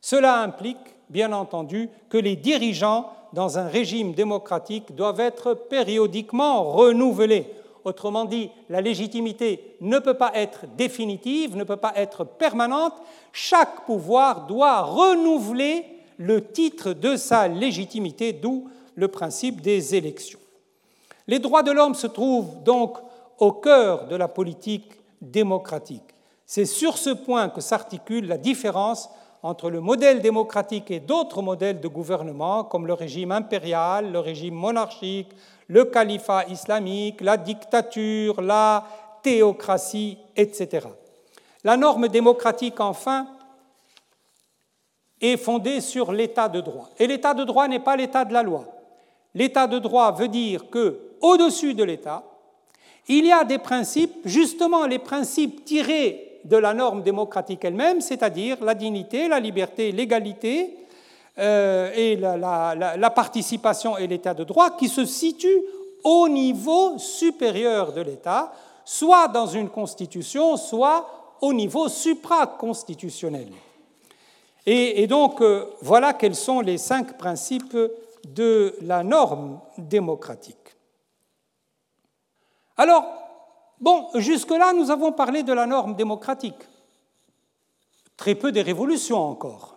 Cela implique, bien entendu, que les dirigeants dans un régime démocratique doivent être périodiquement renouvelés. Autrement dit, la légitimité ne peut pas être définitive, ne peut pas être permanente. Chaque pouvoir doit renouveler le titre de sa légitimité, d'où le principe des élections. Les droits de l'homme se trouvent donc au cœur de la politique démocratique. C'est sur ce point que s'articule la différence entre le modèle démocratique et d'autres modèles de gouvernement, comme le régime impérial, le régime monarchique, le califat islamique, la dictature, la théocratie, etc. La norme démocratique, enfin, est fondée sur l'état de droit. Et l'état de droit n'est pas l'état de la loi. L'état de droit veut dire que au-dessus de l'État, il y a des principes, justement les principes tirés de la norme démocratique elle-même, c'est-à-dire la dignité, la liberté, l'égalité euh, et la, participation et l'état de droit, qui se situent au niveau supérieur de l'État, soit dans une constitution, soit au niveau supraconstitutionnel. Et, et donc, euh, voilà quels sont les cinq principes de la norme démocratique. Alors, bon, jusque-là, nous avons parlé de la norme démocratique. Très peu des révolutions encore.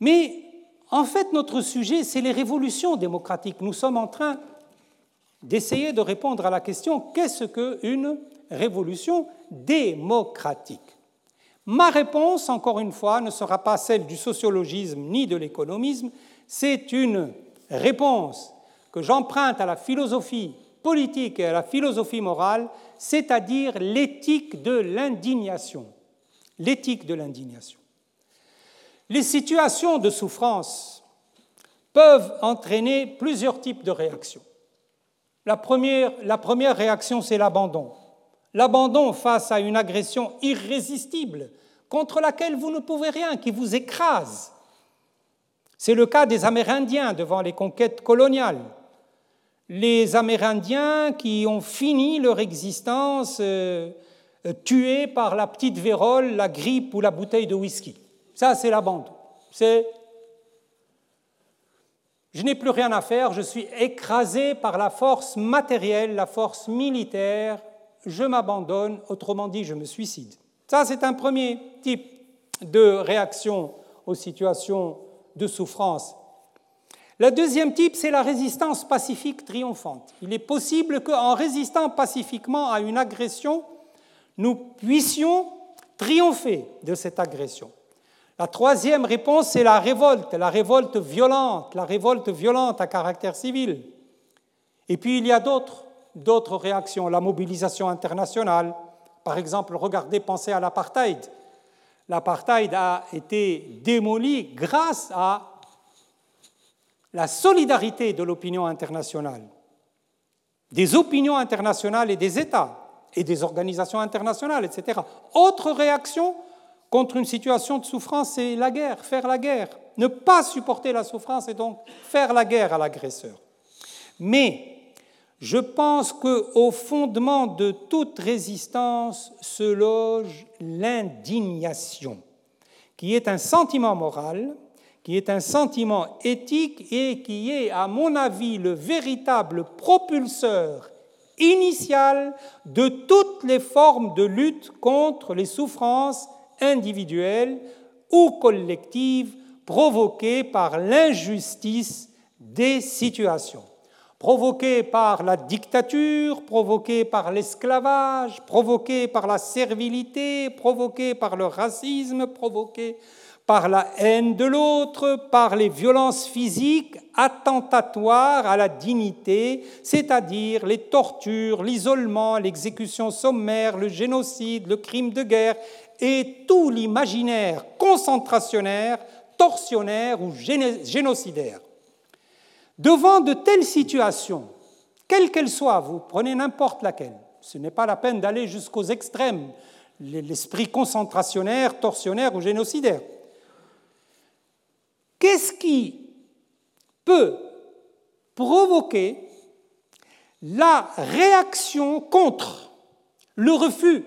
Mais en fait, notre sujet, c'est les révolutions démocratiques. Nous sommes en train d'essayer de répondre à la question qu'est-ce qu'une révolution démocratique? Ma réponse, encore une fois, ne sera pas celle du sociologisme ni de l'économisme, c'est une réponse que j'emprunte à la philosophie politique et à la philosophie morale, c'est-à-dire l'éthique de l'indignation. L'éthique de l'indignation. Les situations de souffrance peuvent entraîner plusieurs types de réactions. La première, la première réaction, c'est l'abandon. L'abandon face à une agression irrésistible contre laquelle vous ne pouvez rien, qui vous écrase. C'est le cas des Amérindiens devant les conquêtes coloniales. Les Amérindiens qui ont fini leur existence euh, euh, tués par la petite vérole, la grippe ou la bouteille de whisky. Ça, c'est l'abandon. C'est je n'ai plus rien à faire, je suis écrasé par la force matérielle, la force militaire, je m'abandonne, autrement dit, je me suicide. Ça, c'est un premier type de réaction aux situations de souffrance. Le deuxième type, c'est la résistance pacifique triomphante. Il est possible qu'en résistant pacifiquement à une agression, nous puissions triompher de cette agression. La troisième réponse, c'est la révolte, la révolte violente, la révolte violente à caractère civil. Et puis il y a d'autres, d'autres réactions, la mobilisation internationale. Par exemple, regardez, pensez à l'apartheid. L'apartheid a été démoli grâce à la solidarité de l'opinion internationale, des opinions internationales et des États et des organisations internationales, etc. Autre réaction, contre une situation de souffrance, c'est la guerre, faire la guerre. Ne pas supporter la souffrance et donc faire la guerre à l'agresseur. Mais je pense qu'au fondement de toute résistance se loge l'indignation, qui est un sentiment moral, qui est un sentiment éthique et qui est, à mon avis, le véritable propulseur initial de toutes les formes de lutte contre les souffrances individuelle ou collective provoquée par l'injustice des situations, provoquée par la dictature, provoquée par l'esclavage, provoquée par la servilité, provoquée par le racisme, provoquée par la haine de l'autre, par les violences physiques attentatoires à la dignité, c'est-à-dire les tortures, l'isolement, l'exécution sommaire, le génocide, le crime de guerre et tout l'imaginaire concentrationnaire, torsionnaire ou génocidaire. Devant de telles situations, quelles qu'elles soient, vous prenez n'importe laquelle, ce n'est pas la peine d'aller jusqu'aux extrêmes, l'esprit concentrationnaire, torsionnaire ou génocidaire. Qu'est-ce qui peut provoquer la réaction contre le refus?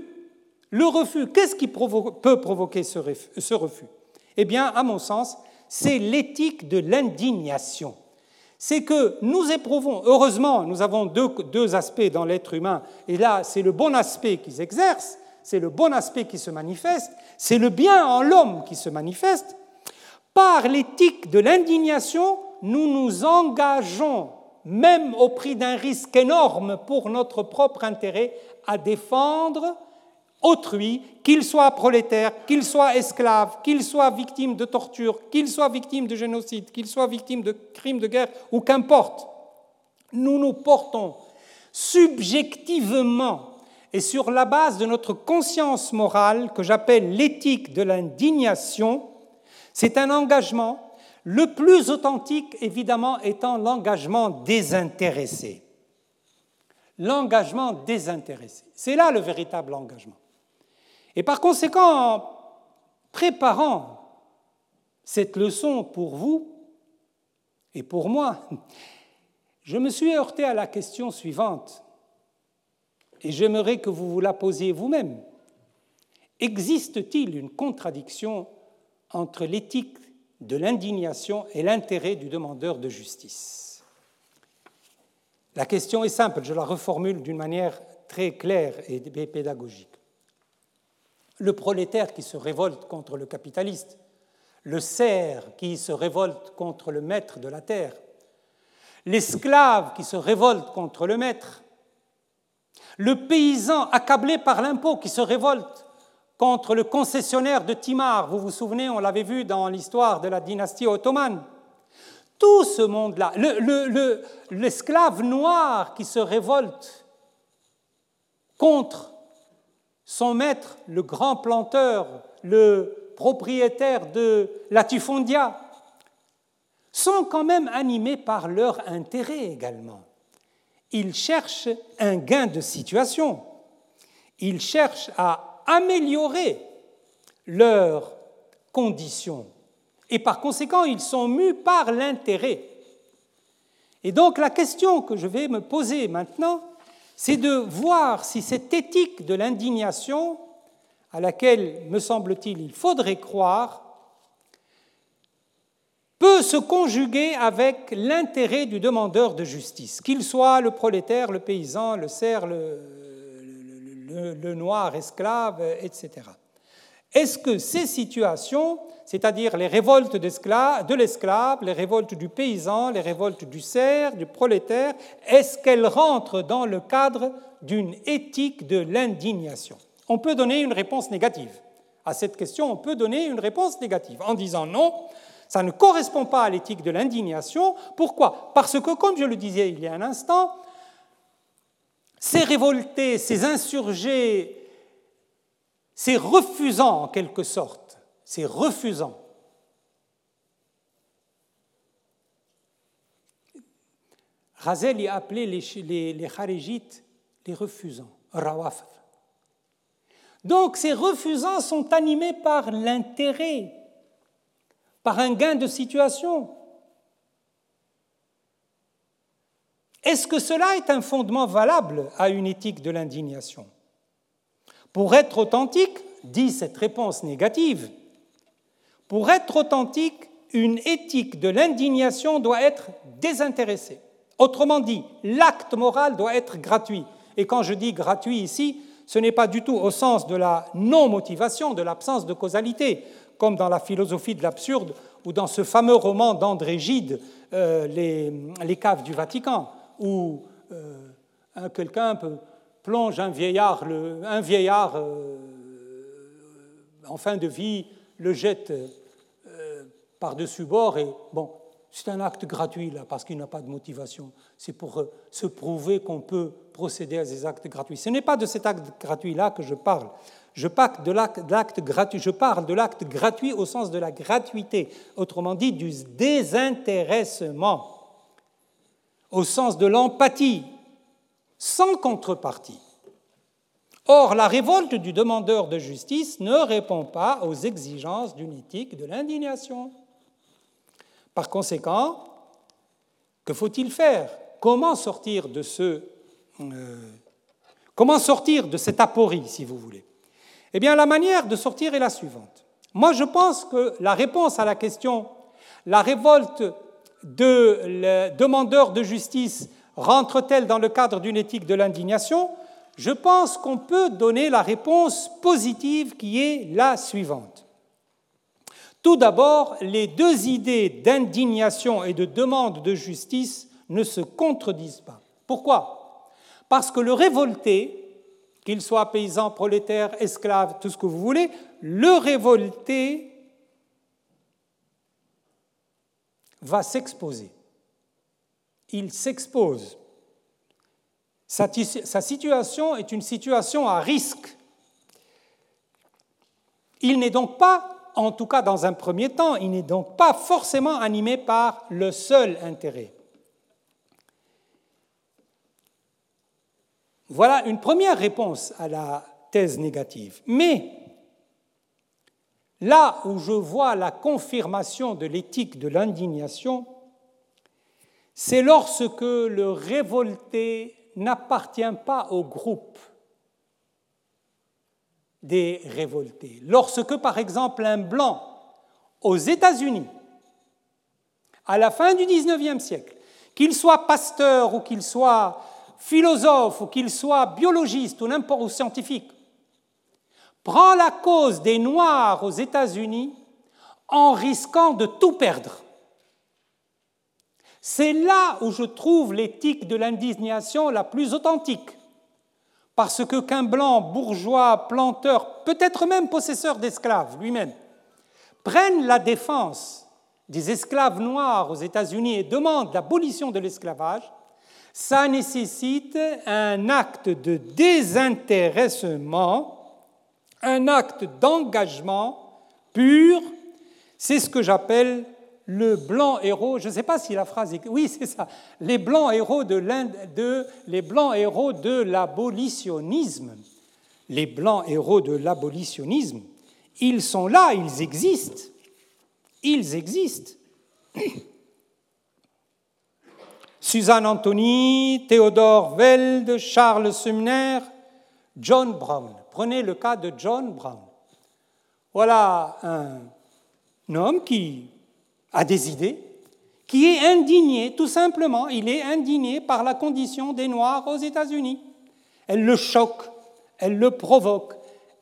Le refus, qu'est-ce qui peut provoquer ce refus? Eh bien, à mon sens, c'est l'éthique de l'indignation. C'est que nous éprouvons, heureusement, nous avons deux, aspects dans l'être humain, et là, c'est le bon aspect qui s'exerce, c'est le bon aspect qui se manifeste, c'est le bien en l'homme qui se manifeste. Par l'éthique de l'indignation, nous nous engageons, même au prix d'un risque énorme pour notre propre intérêt, à défendre autrui, qu'il soit prolétaire, qu'il soit esclave, qu'il soit victime de torture, qu'il soit victime de génocide, qu'il soit victime de crimes de guerre, ou qu'importe, nous nous portons subjectivement et sur la base de notre conscience morale que j'appelle l'éthique de l'indignation, c'est un engagement, le plus authentique évidemment étant l'engagement désintéressé. L'engagement désintéressé, c'est là le véritable engagement. Et par conséquent, en préparant cette leçon pour vous et pour moi, je me suis heurté à la question suivante, et j'aimerais que vous vous la posiez vous-même. Existe-t-il une contradiction entre l'éthique de l'indignation et l'intérêt du demandeur de justice. La question est simple, je la reformule d'une manière très claire et pédagogique. Le prolétaire qui se révolte contre le capitaliste, le cerf qui se révolte contre le maître de la terre, l'esclave qui se révolte contre le maître, le paysan accablé par l'impôt qui se révolte contre le concessionnaire de Timar. Vous vous souvenez, on l'avait vu dans l'histoire de la dynastie ottomane. Tout ce monde-là, l'esclave noir qui se révolte contre son maître, le grand planteur, le propriétaire de latifondia, sont quand même animés par leur intérêt également. Ils cherchent un gain de situation. Ils cherchent à améliorer leurs conditions. Et par conséquent, ils sont mus par l'intérêt. Et donc la question que je vais me poser maintenant, c'est de voir si cette éthique de l'indignation, à laquelle, me semble-t-il, il faudrait croire, peut se conjuguer avec l'intérêt du demandeur de justice, qu'il soit le prolétaire, le paysan, le cerf, le, noir esclave, etc. Est-ce que ces situations, c'est-à-dire les révoltes de l'esclave, les révoltes du paysan, les révoltes du cerf, du prolétaire, est-ce qu'elles rentrent dans le cadre d'une éthique de l'indignation? On peut donner une réponse négative. À cette question, on peut donner une réponse négative en disant non, ça ne correspond pas à l'éthique de l'indignation. Pourquoi? Parce que, comme je le disais il y a un instant, ces révoltés, ces insurgés, ces refusants en quelque sorte, ces refusants, Razel y a appelé les, les, les les refusants, rawafd. Donc ces refusants sont animés par l'intérêt par un gain de situation. Est-ce que cela est un fondement valable à une éthique de l'indignation? Pour être authentique, dit cette réponse négative, pour être authentique, une éthique de l'indignation doit être désintéressée. Autrement dit, l'acte moral doit être gratuit. Et quand je dis gratuit ici, ce n'est pas du tout au sens de la non-motivation, de l'absence de causalité, comme dans la philosophie de l'absurde ou dans ce fameux roman d'André Gide, euh, les, caves du Vatican, où euh, quelqu'un plonge un vieillard, un vieillard euh, en fin de vie, le jette par-dessus bord et bon, c'est un acte gratuit là parce qu'il n'a pas de motivation. C'est pour se prouver qu'on peut procéder à des actes gratuits. Ce n'est pas de cet acte gratuit là que je parle. Je parle de l'acte gratuit au sens de la gratuité, autrement dit du désintéressement, au sens de l'empathie, sans contrepartie. Or, la révolte du demandeur de justice ne répond pas aux exigences d'une éthique de l'indignation. Par conséquent, que faut-il faire? Comment sortir de ce euh, comment sortir de cette aporie, si vous voulez? Eh bien, la manière de sortir est la suivante. Moi, je pense que la réponse à la question la révolte de demandeurs de justice rentre-t-elle dans le cadre d'une éthique de l'indignation? Je pense qu'on peut donner la réponse positive qui est la suivante. Tout d'abord, les deux idées d'indignation et de demande de justice ne se contredisent pas. Pourquoi? Parce que le révolté qu'il soit paysan, prolétaire, esclave, tout ce que vous voulez, le révolté va s'exposer. Il s'expose. Sa, situation est une situation à risque. Il n'est donc pas, en tout cas dans un premier temps, il n'est donc pas forcément animé par le seul intérêt. Voilà une première réponse à la thèse négative. Mais là où je vois la confirmation de l'éthique de l'indignation, c'est lorsque le révolté n'appartient pas au groupe des révoltés. Lorsque, par exemple, un blanc aux États-Unis, à la fin du XIXe siècle, qu'il soit pasteur ou qu'il soit philosophe ou qu'il soit biologiste ou n'importe où scientifique, prend la cause des Noirs aux États-Unis en risquant de tout perdre. C'est là où je trouve l'éthique de l'indignation la plus authentique. Parce que qu'un blanc bourgeois, planteur, peut-être même possesseur d'esclaves lui-même, prenne la défense des esclaves noirs aux États-Unis et demande l'abolition de l'esclavage, ça nécessite un acte de désintéressement, un acte d'engagement pur. C'est ce que j'appelle le blanc héros. Je ne sais pas si la phrase est. Oui, c'est ça. Les blancs héros de, l'abolitionnisme. Les blancs héros de l'abolitionnisme. Ils sont là, ils existent. Ils existent. (coughs) Suzanne Anthony, Théodore Weld, Charles Sumner, John Brown. Prenez le cas de John Brown. Voilà un homme qui a des idées, qui est indigné, tout simplement, il est indigné par la condition des Noirs aux États-Unis. Elle le choque, elle le provoque,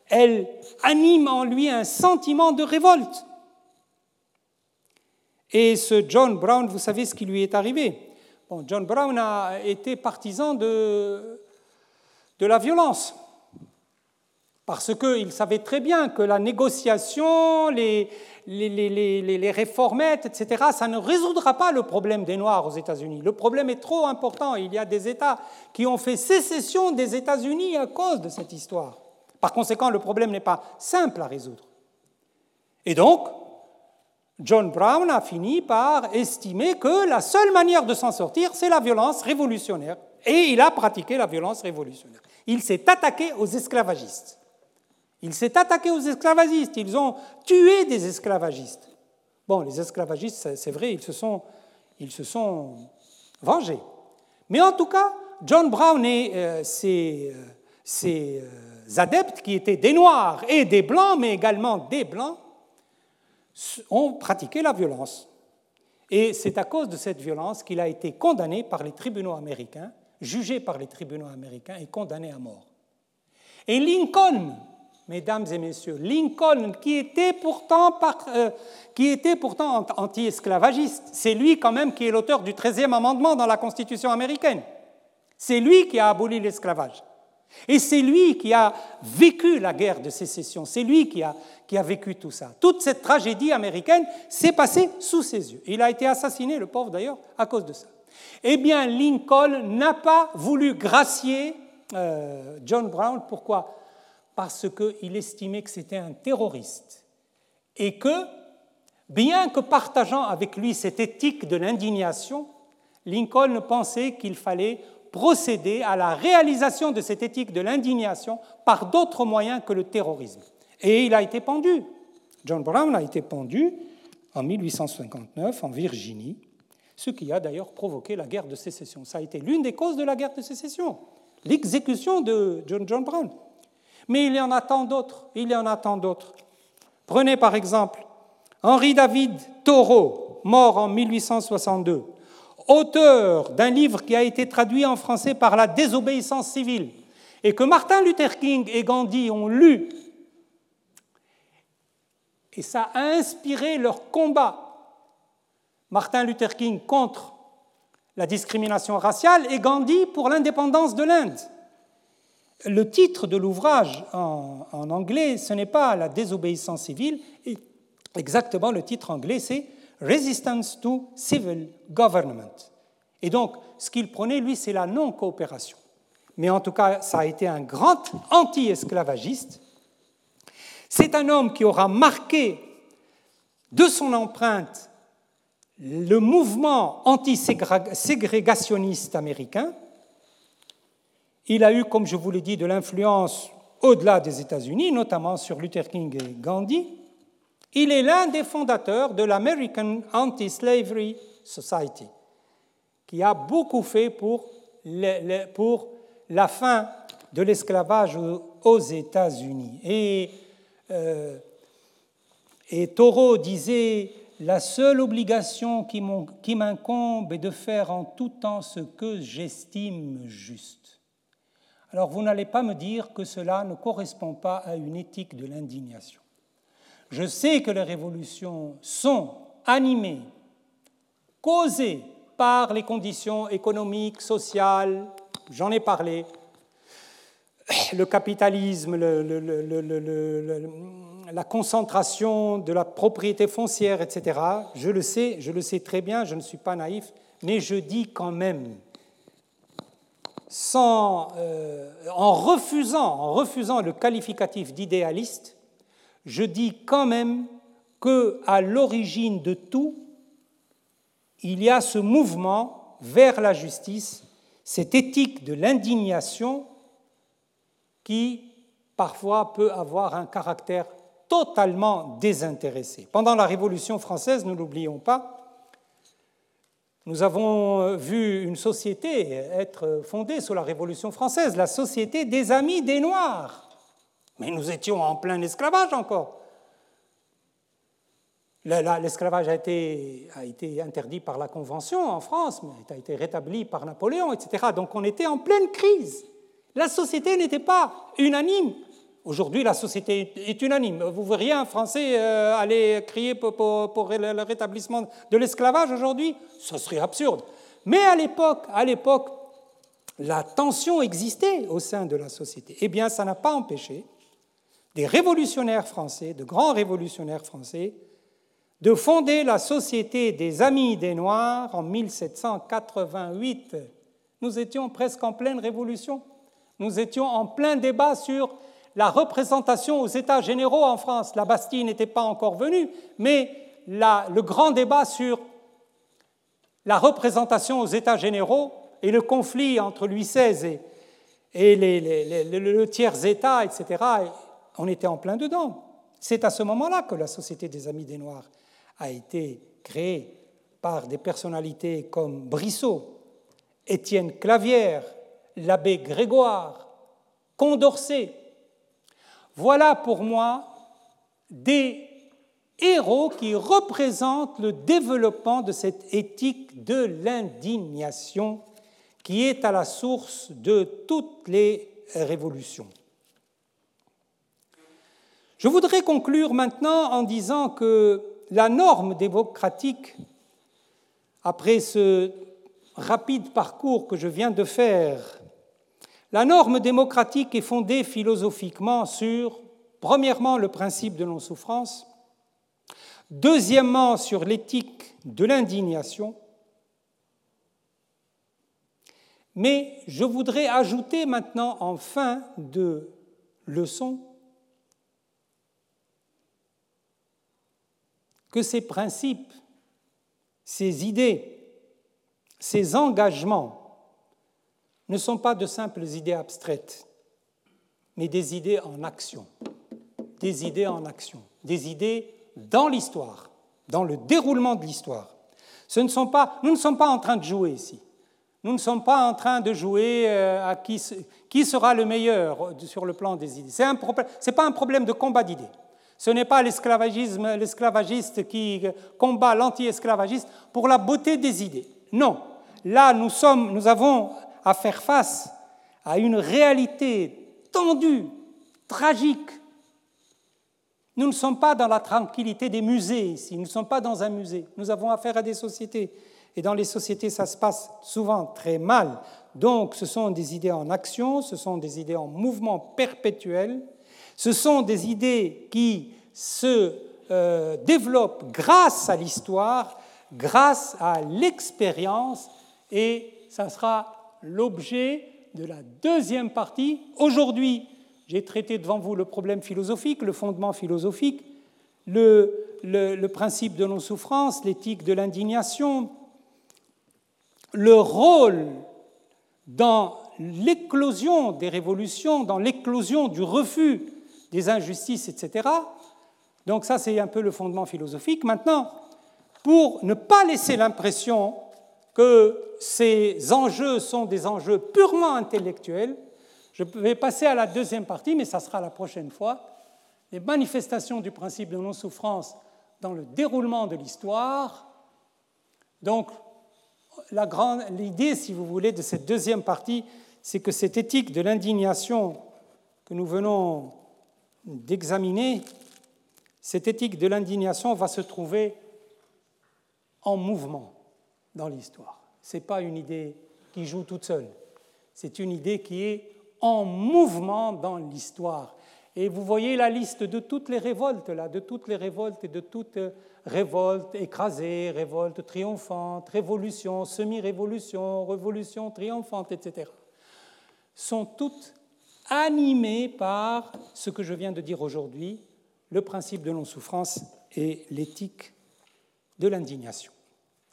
elle anime en lui un sentiment de révolte. Et ce John Brown, vous savez ce qui lui est arrivé? John Brown a été partisan de la violence, parce qu'il savait très bien que la négociation, les, réformettes, etc., ça ne résoudra pas le problème des Noirs aux États-Unis. Le problème est trop important. Il y a des États qui ont fait sécession des États-Unis à cause de cette histoire. Par conséquent, le problème n'est pas simple à résoudre. Et donc, John Brown a fini par estimer que la seule manière de s'en sortir, c'est la violence révolutionnaire. Et il a pratiqué la violence révolutionnaire. Il s'est attaqué aux esclavagistes. Il s'est attaqué aux esclavagistes. Ils ont tué des esclavagistes. Bon, les esclavagistes, c'est vrai, ils se, sont, ils se sont vengés. Mais en tout cas, John Brown et euh, ses, euh, euh, adeptes, qui étaient des Noirs et des Blancs, mais également des Blancs, ont pratiqué la violence. Et c'est à cause de cette violence qu'il a été condamné par les tribunaux américains, jugé par les tribunaux américains et condamné à mort. Et Lincoln, mesdames et messieurs, Lincoln, qui était pourtant, euh, anti-esclavagiste, c'est lui quand même qui est l'auteur du 13e amendement dans la Constitution américaine. C'est lui qui a aboli l'esclavage. Et c'est lui qui a vécu la guerre de sécession, c'est lui qui a, qui a vécu tout ça. Toute cette tragédie américaine s'est passée sous ses yeux. Il a été assassiné, le pauvre d'ailleurs, à cause de ça. Eh bien, Lincoln n'a pas voulu gracier euh, John Brown. Pourquoi? Parce qu'il estimait que c'était un terroriste. Et que, bien que partageant avec lui cette éthique de l'indignation, Lincoln pensait qu'il fallait procéder à la réalisation de cette éthique de l'indignation par d'autres moyens que le terrorisme. Et il a été pendu. John Brown a été pendu en 1859 en Virginie, ce qui a d'ailleurs provoqué la guerre de sécession. Ça a été l'une des causes de la guerre de sécession, l'exécution de John, Brown. Mais il y en a tant d'autres. Prenez par exemple Henri David Thoreau, mort en 1862 auteur d'un livre qui a été traduit en français par la désobéissance civile, et que Martin Luther King et Gandhi ont lu, et ça a inspiré leur combat. Martin Luther King contre la discrimination raciale et Gandhi pour l'indépendance de l'Inde. Le titre de l'ouvrage en, anglais, ce n'est pas la désobéissance civile, exactement le titre anglais, c'est Resistance to Civil Government. Et donc, ce qu'il prenait, lui, c'est la non-coopération. Mais en tout cas, ça a été un grand anti-esclavagiste. C'est un homme qui aura marqué de son empreinte le mouvement anti-ségrégationniste américain. Il a eu, comme je vous l'ai dit, de l'influence au-delà des États-Unis, notamment sur Luther King et Gandhi. Il est l'un des fondateurs de l'American Anti-Slavery Society, qui a beaucoup fait pour, la fin de l'esclavage aux États-Unis. Et, euh, et Thoreau disait La seule obligation qui m'incombe est de faire en tout temps ce que j'estime juste. Alors vous n'allez pas me dire que cela ne correspond pas à une éthique de l'indignation. Je sais que les révolutions sont animées, causées par les conditions économiques, sociales, j'en ai parlé, le capitalisme, la concentration de la propriété foncière, etc. Je le sais, je le sais très bien, je ne suis pas naïf, mais je dis quand même, euh, en, refusant, en refusant le qualificatif d'idéaliste, je dis quand même que à l'origine de tout, il y a ce mouvement vers la justice, cette éthique de l'indignation qui parfois peut avoir un caractère totalement désintéressé. Pendant la Révolution française, ne l'oublions pas, nous avons vu une société être fondée sous la Révolution française, la Société des Amis des Noirs. Mais nous étions en plein esclavage encore. L'esclavage a été, a été interdit par la Convention en France, mais a été rétabli par Napoléon, etc. Donc on était en pleine crise. La société n'était pas unanime. Aujourd'hui, la société est unanime. Vous verriez un Français euh, aller crier pour, le rétablissement de l'esclavage aujourd'hui? Ce serait absurde. Mais à l'époque, à l'époque, la tension existait au sein de la société. Eh bien, ça n'a pas empêché des révolutionnaires français, de grands révolutionnaires français, de fonder la Société des Amis des Noirs en 1788. Nous étions presque en pleine révolution. Nous étions en plein débat sur la représentation aux États généraux en France. La Bastille n'était pas encore venue, mais le grand débat sur la représentation aux États généraux et le conflit entre Louis XVI et, le tiers-État, etc., on était en plein dedans. C'est à ce moment-là que la Société des Amis des Noirs a été créée par des personnalités comme Brissot, Étienne Clavière, l'abbé Grégoire, Condorcet. Voilà pour moi des héros qui représentent le développement de cette éthique de l'indignation qui est à la source de toutes les révolutions. Je voudrais conclure maintenant en disant que la norme démocratique, après ce rapide parcours que je viens de faire, la norme démocratique est fondée philosophiquement sur, premièrement, le principe de non-souffrance, deuxièmement, sur l'éthique de l'indignation, mais je voudrais ajouter maintenant en fin de leçon que ces principes, ces idées, ces engagements ne sont pas de simples idées abstraites, mais des idées en action, des idées en action, des idées dans l'histoire, dans le déroulement de l'histoire. Ce ne sont pas, nous ne sommes pas en train de jouer ici. Nous ne sommes pas en train de jouer euh, à qui, qui sera le meilleur sur le plan des idées. Ce n'est pas un problème de combat d'idées. Ce n'est pas l'esclavagisme, l'esclavagiste qui combat l'anti-esclavagiste pour la beauté des idées. Non, là nous, sommes, nous avons à faire face à une réalité tendue, tragique. Nous ne sommes pas dans la tranquillité des musées ici, nous ne sommes pas dans un musée, nous avons affaire à des sociétés. Et dans les sociétés, ça se passe souvent très mal. Donc ce sont des idées en action, ce sont des idées en mouvement perpétuel, ce sont des idées qui se euh, développent grâce à l'histoire, grâce à l'expérience, et ça sera l'objet de la deuxième partie. Aujourd'hui, j'ai traité devant vous le problème philosophique, le fondement philosophique, le, principe de non-souffrance, l'éthique de l'indignation, le rôle dans l'éclosion des révolutions, dans l'éclosion du refus des injustices, etc. Donc ça, c'est un peu le fondement philosophique. Maintenant, pour ne pas laisser l'impression que ces enjeux sont des enjeux purement intellectuels, je vais passer à la deuxième partie, mais ça sera la prochaine fois, les manifestations du principe de non-souffrance dans le déroulement de l'histoire. Donc, l'idée, si vous voulez, de cette deuxième partie, c'est que cette éthique de l'indignation que nous venons d'examiner, cette éthique de l'indignation va se trouver en mouvement dans l'histoire. ce n'est pas une idée qui joue toute seule. C'est une idée qui est en mouvement dans l'histoire. Et vous voyez la liste de toutes les révoltes, là, de toutes les révoltes et de toutes révoltes écrasées, révoltes triomphantes, révolutions, semi-révolutions, révolutions triomphantes, etc. sont toutes animées par ce que je viens de dire aujourd'hui, le principe de non-souffrance et l'éthique de l'indignation.